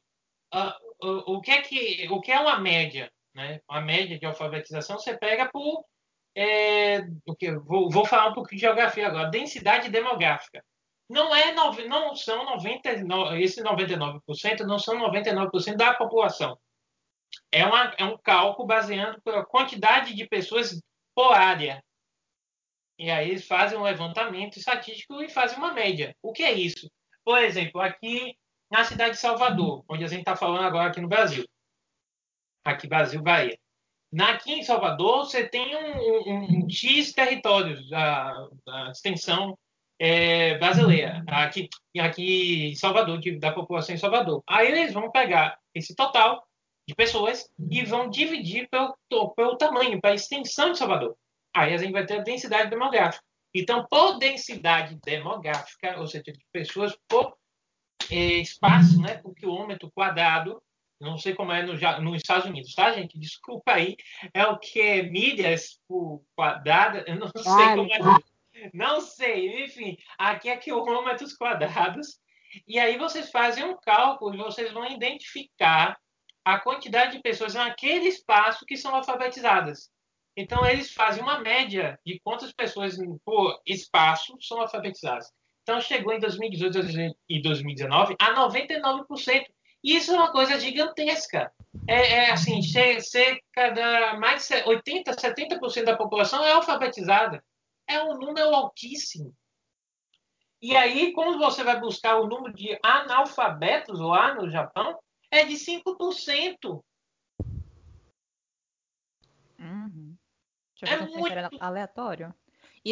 uh, o, o, que é que, o que é uma média, né? Uma média de alfabetização você pega por é, o que vou, vou falar um pouco de geografia agora, densidade demográfica não é não são 99, esse 99% não são 99% da população. É, uma, é um cálculo baseado pela quantidade de pessoas por área. E aí eles fazem um levantamento estatístico e fazem uma média. O que é isso? Por exemplo, aqui na cidade de Salvador, onde a gente está falando agora aqui no Brasil. Aqui, Brasil, Bahia. Aqui em Salvador, você tem um, um, um X territórios, a, a extensão é, brasileira, aqui, aqui em Salvador, de, da população em Salvador. Aí eles vão pegar esse total de pessoas e vão dividir pelo, pelo tamanho, pela extensão de Salvador. Aí a gente vai ter a densidade demográfica. Então, por densidade demográfica, ou seja, de pessoas por é, espaço, né, por quilômetro quadrado, não sei como é no, nos Estados Unidos, tá, gente? Desculpa aí. É o que milhas por quadrado, eu não sei como é. Não sei, enfim, aqui é quilômetros quadrados. E aí vocês fazem um cálculo e vocês vão identificar a quantidade de pessoas naquele espaço que são alfabetizadas. Então, eles fazem uma média de quantas pessoas por espaço são alfabetizadas. Então, chegou em 2018 e 2019 a 99%. E isso é uma coisa gigantesca. É, é assim, cerca de mais de 80%, 70% da população é alfabetizada é um número altíssimo. E aí, quando você vai buscar o número de analfabetos lá no Japão, é de 5%. Uhum. Deixa eu é muito aleatório.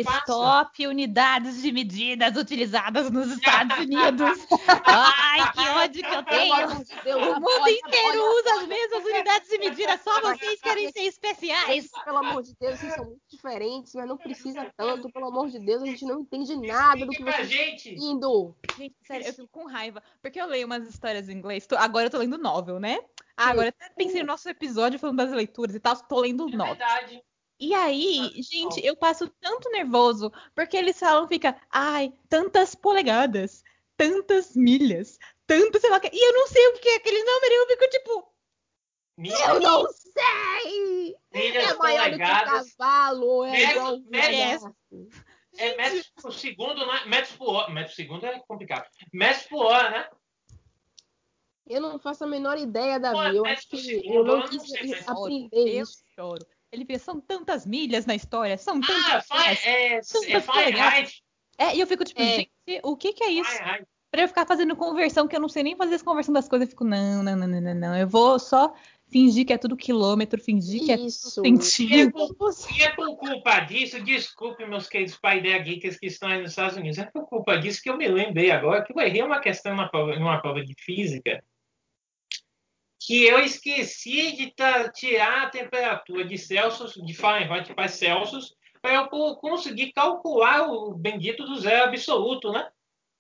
Stop unidades de medidas utilizadas nos Estados Unidos. Ai, que ódio que eu tenho. Deus, o mundo inteiro usa as mesmas unidades de medida, só vocês querem ser especiais. Pelo amor de Deus, vocês são muito diferentes, mas não precisa tanto. Pelo amor de Deus, a gente não entende nada do que vocês estão indo. Gente, sério, eu fico com raiva. Porque eu leio umas histórias em inglês. Agora eu tô lendo novel, né? Ah, agora até pensei no nosso episódio falando das leituras e tal, tô lendo é novel. Verdade. E aí, gente, eu passo tanto nervoso, porque eles falam, fica, ai, tantas polegadas, tantas milhas, tanto sei lá. E eu não sei o que é aquele número, e eu fico tipo. Eu não sei! Milhas, é maior polegadas, do que cavalo, é metro, metro, é metros por segundo, né? Metros por hora. Metros por segundo é complicado. Metros por hora, né? Eu não faço a menor ideia, Davi. eu acho que eu não quis aprender isso. Eu choro. Ele vê, são tantas milhas na história, são tantas. Ah, é, é Fahrenheit. É, e eu fico tipo, é. gente, o que que é isso? Fahrenheit. Pra eu ficar fazendo conversão, que eu não sei nem fazer essa conversão das coisas, eu fico, não, não, não, não, não, não. Eu vou só fingir que é tudo quilômetro, fingir que é tudo centímetro. E é por culpa disso, desculpe, meus queridos pai da geeks que estão aí nos Estados Unidos, é por culpa disso que eu me lembrei agora que eu errei uma questão numa prova, numa prova de física que eu esqueci de tirar a temperatura de Celsius, de Fahrenheit para Celsius, para eu conseguir calcular o bendito do zero absoluto, né?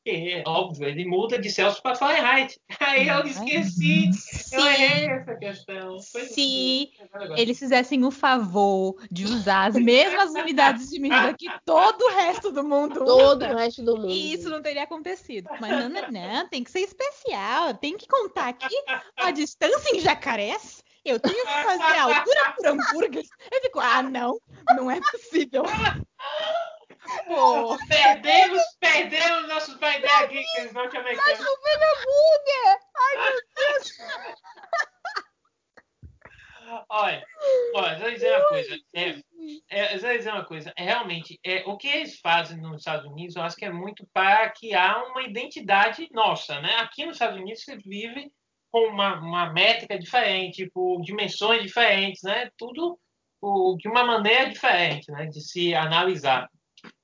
É óbvio, ele muda de Celsius para Fahrenheit. Aí eu esqueci, se, eu errei essa questão. Se eles fizessem o favor de usar as mesmas unidades de medida que todo o resto do mundo Todo usa, o resto do mundo. E isso não teria acontecido. Mas não, não, não, tem que ser especial. Tem que contar aqui a distância em jacarés. Eu tenho que fazer a altura por hambúrguer. Eu fico, ah, não, não é possível. Pô, perdemos, perdemos nossos painéis aqui, que eles não te americanos. Tá chovendo hambúrguer! Ai, meu Deus! Olha, olha, vou dizer uma coisa. É, é, vou dizer uma coisa. É, realmente, é, o que eles fazem nos Estados Unidos, eu acho que é muito para que há uma identidade nossa, né? Aqui nos Estados Unidos você vive com uma, uma métrica diferente, por dimensões diferentes, né? Tudo por, de uma maneira diferente, né? De se analisar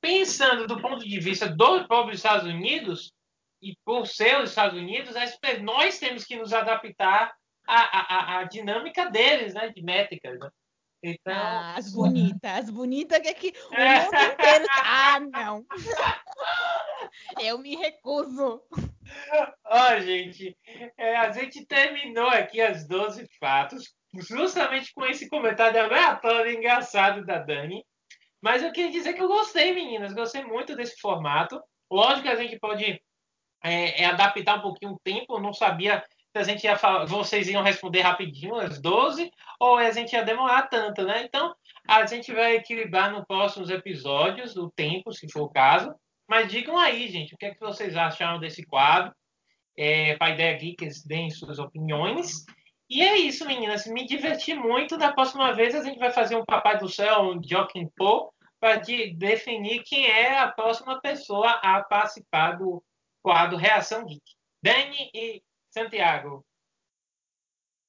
pensando do ponto de vista dos próprios Estados Unidos, e por ser os Estados Unidos, nós temos que nos adaptar à, à, à dinâmica deles, né, de métricas. Né? Então, ah, as bonitas, as bonitas que, que o é. mundo inteiro. Ah, não! Eu me recuso. Ó, oh, gente, é, a gente terminou aqui as 12 fatos, justamente com esse comentário aleatório engraçado da Dani. Mas eu queria dizer que eu gostei, meninas. Gostei muito desse formato. Lógico que a gente pode é, é adaptar um pouquinho o tempo. Eu não sabia se a gente ia falar, vocês iam responder rapidinho, às 12, ou a gente ia demorar tanto, né? Então, a gente vai equilibrar nos próximos episódios o tempo, se for o caso. Mas digam aí, gente, o que, é que vocês acharam desse quadro? É, para a Ideia Geeks, deem suas opiniões. E é isso, meninas. Me diverti muito. Da próxima vez a gente vai fazer um Papai do Céu, um Joaquim Poe, para de definir quem é a próxima pessoa a participar do quadro Reação Geek. Dani e Santiago.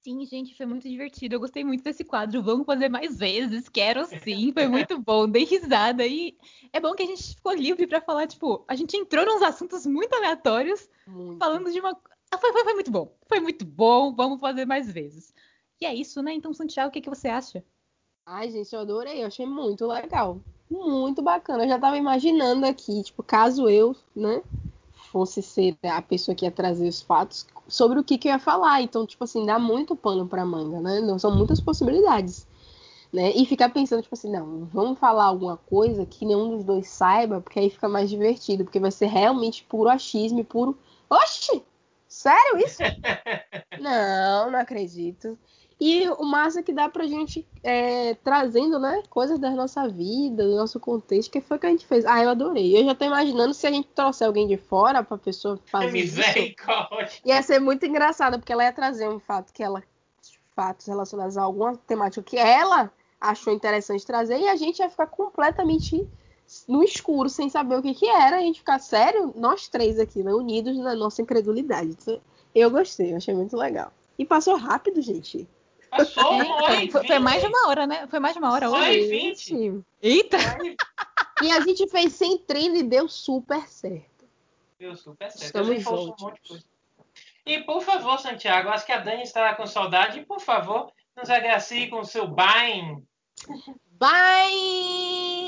Sim, gente, foi muito divertido. Eu gostei muito desse quadro. Vamos fazer mais vezes. Quero sim. Foi muito bom. Dei risada. E é bom que a gente ficou livre para falar. Tipo, a gente entrou nos assuntos muito aleatórios, muito. falando de uma. Ah, foi, foi, foi, muito bom. Foi muito bom. Vamos fazer mais vezes. E é isso, né? Então, Santiago, o que, que você acha? Ai, gente, eu adorei. Eu achei muito legal muito bacana. Eu já tava imaginando aqui, tipo, caso eu, né, fosse ser a pessoa que ia trazer os fatos, sobre o que, que eu ia falar. Então, tipo assim, dá muito pano pra manga, né? Não são muitas possibilidades. Né? E ficar pensando, tipo assim, não, vamos falar alguma coisa que nenhum dos dois saiba, porque aí fica mais divertido, porque vai ser realmente puro achismo e puro. Oxi! Sério isso? não, não acredito. E o massa é que dá pra gente é, trazendo, né, coisas da nossa vida, do nosso contexto, que foi que a gente fez. Ah, eu adorei. Eu já tô imaginando se a gente trouxer alguém de fora pra pessoa fazer Misericórdia. Isso, ia ser muito engraçado, porque ela ia trazer um fato que ela. fatos relacionados a alguma temática que ela achou interessante trazer, e a gente ia ficar completamente no escuro, sem saber o que que era, a gente ficar sério, nós três aqui, né, unidos na nossa incredulidade. Eu gostei, eu achei muito legal. E passou rápido, gente. Passou e foi, foi mais de uma hora, né? Foi mais de uma hora hoje. Foi 20. Eita! E a gente fez sem treino e deu super certo. Deu super certo. Estamos juntos. E por favor, Santiago, acho que a Dani está com saudade. E por favor, nos agracie com o seu bye. Bye!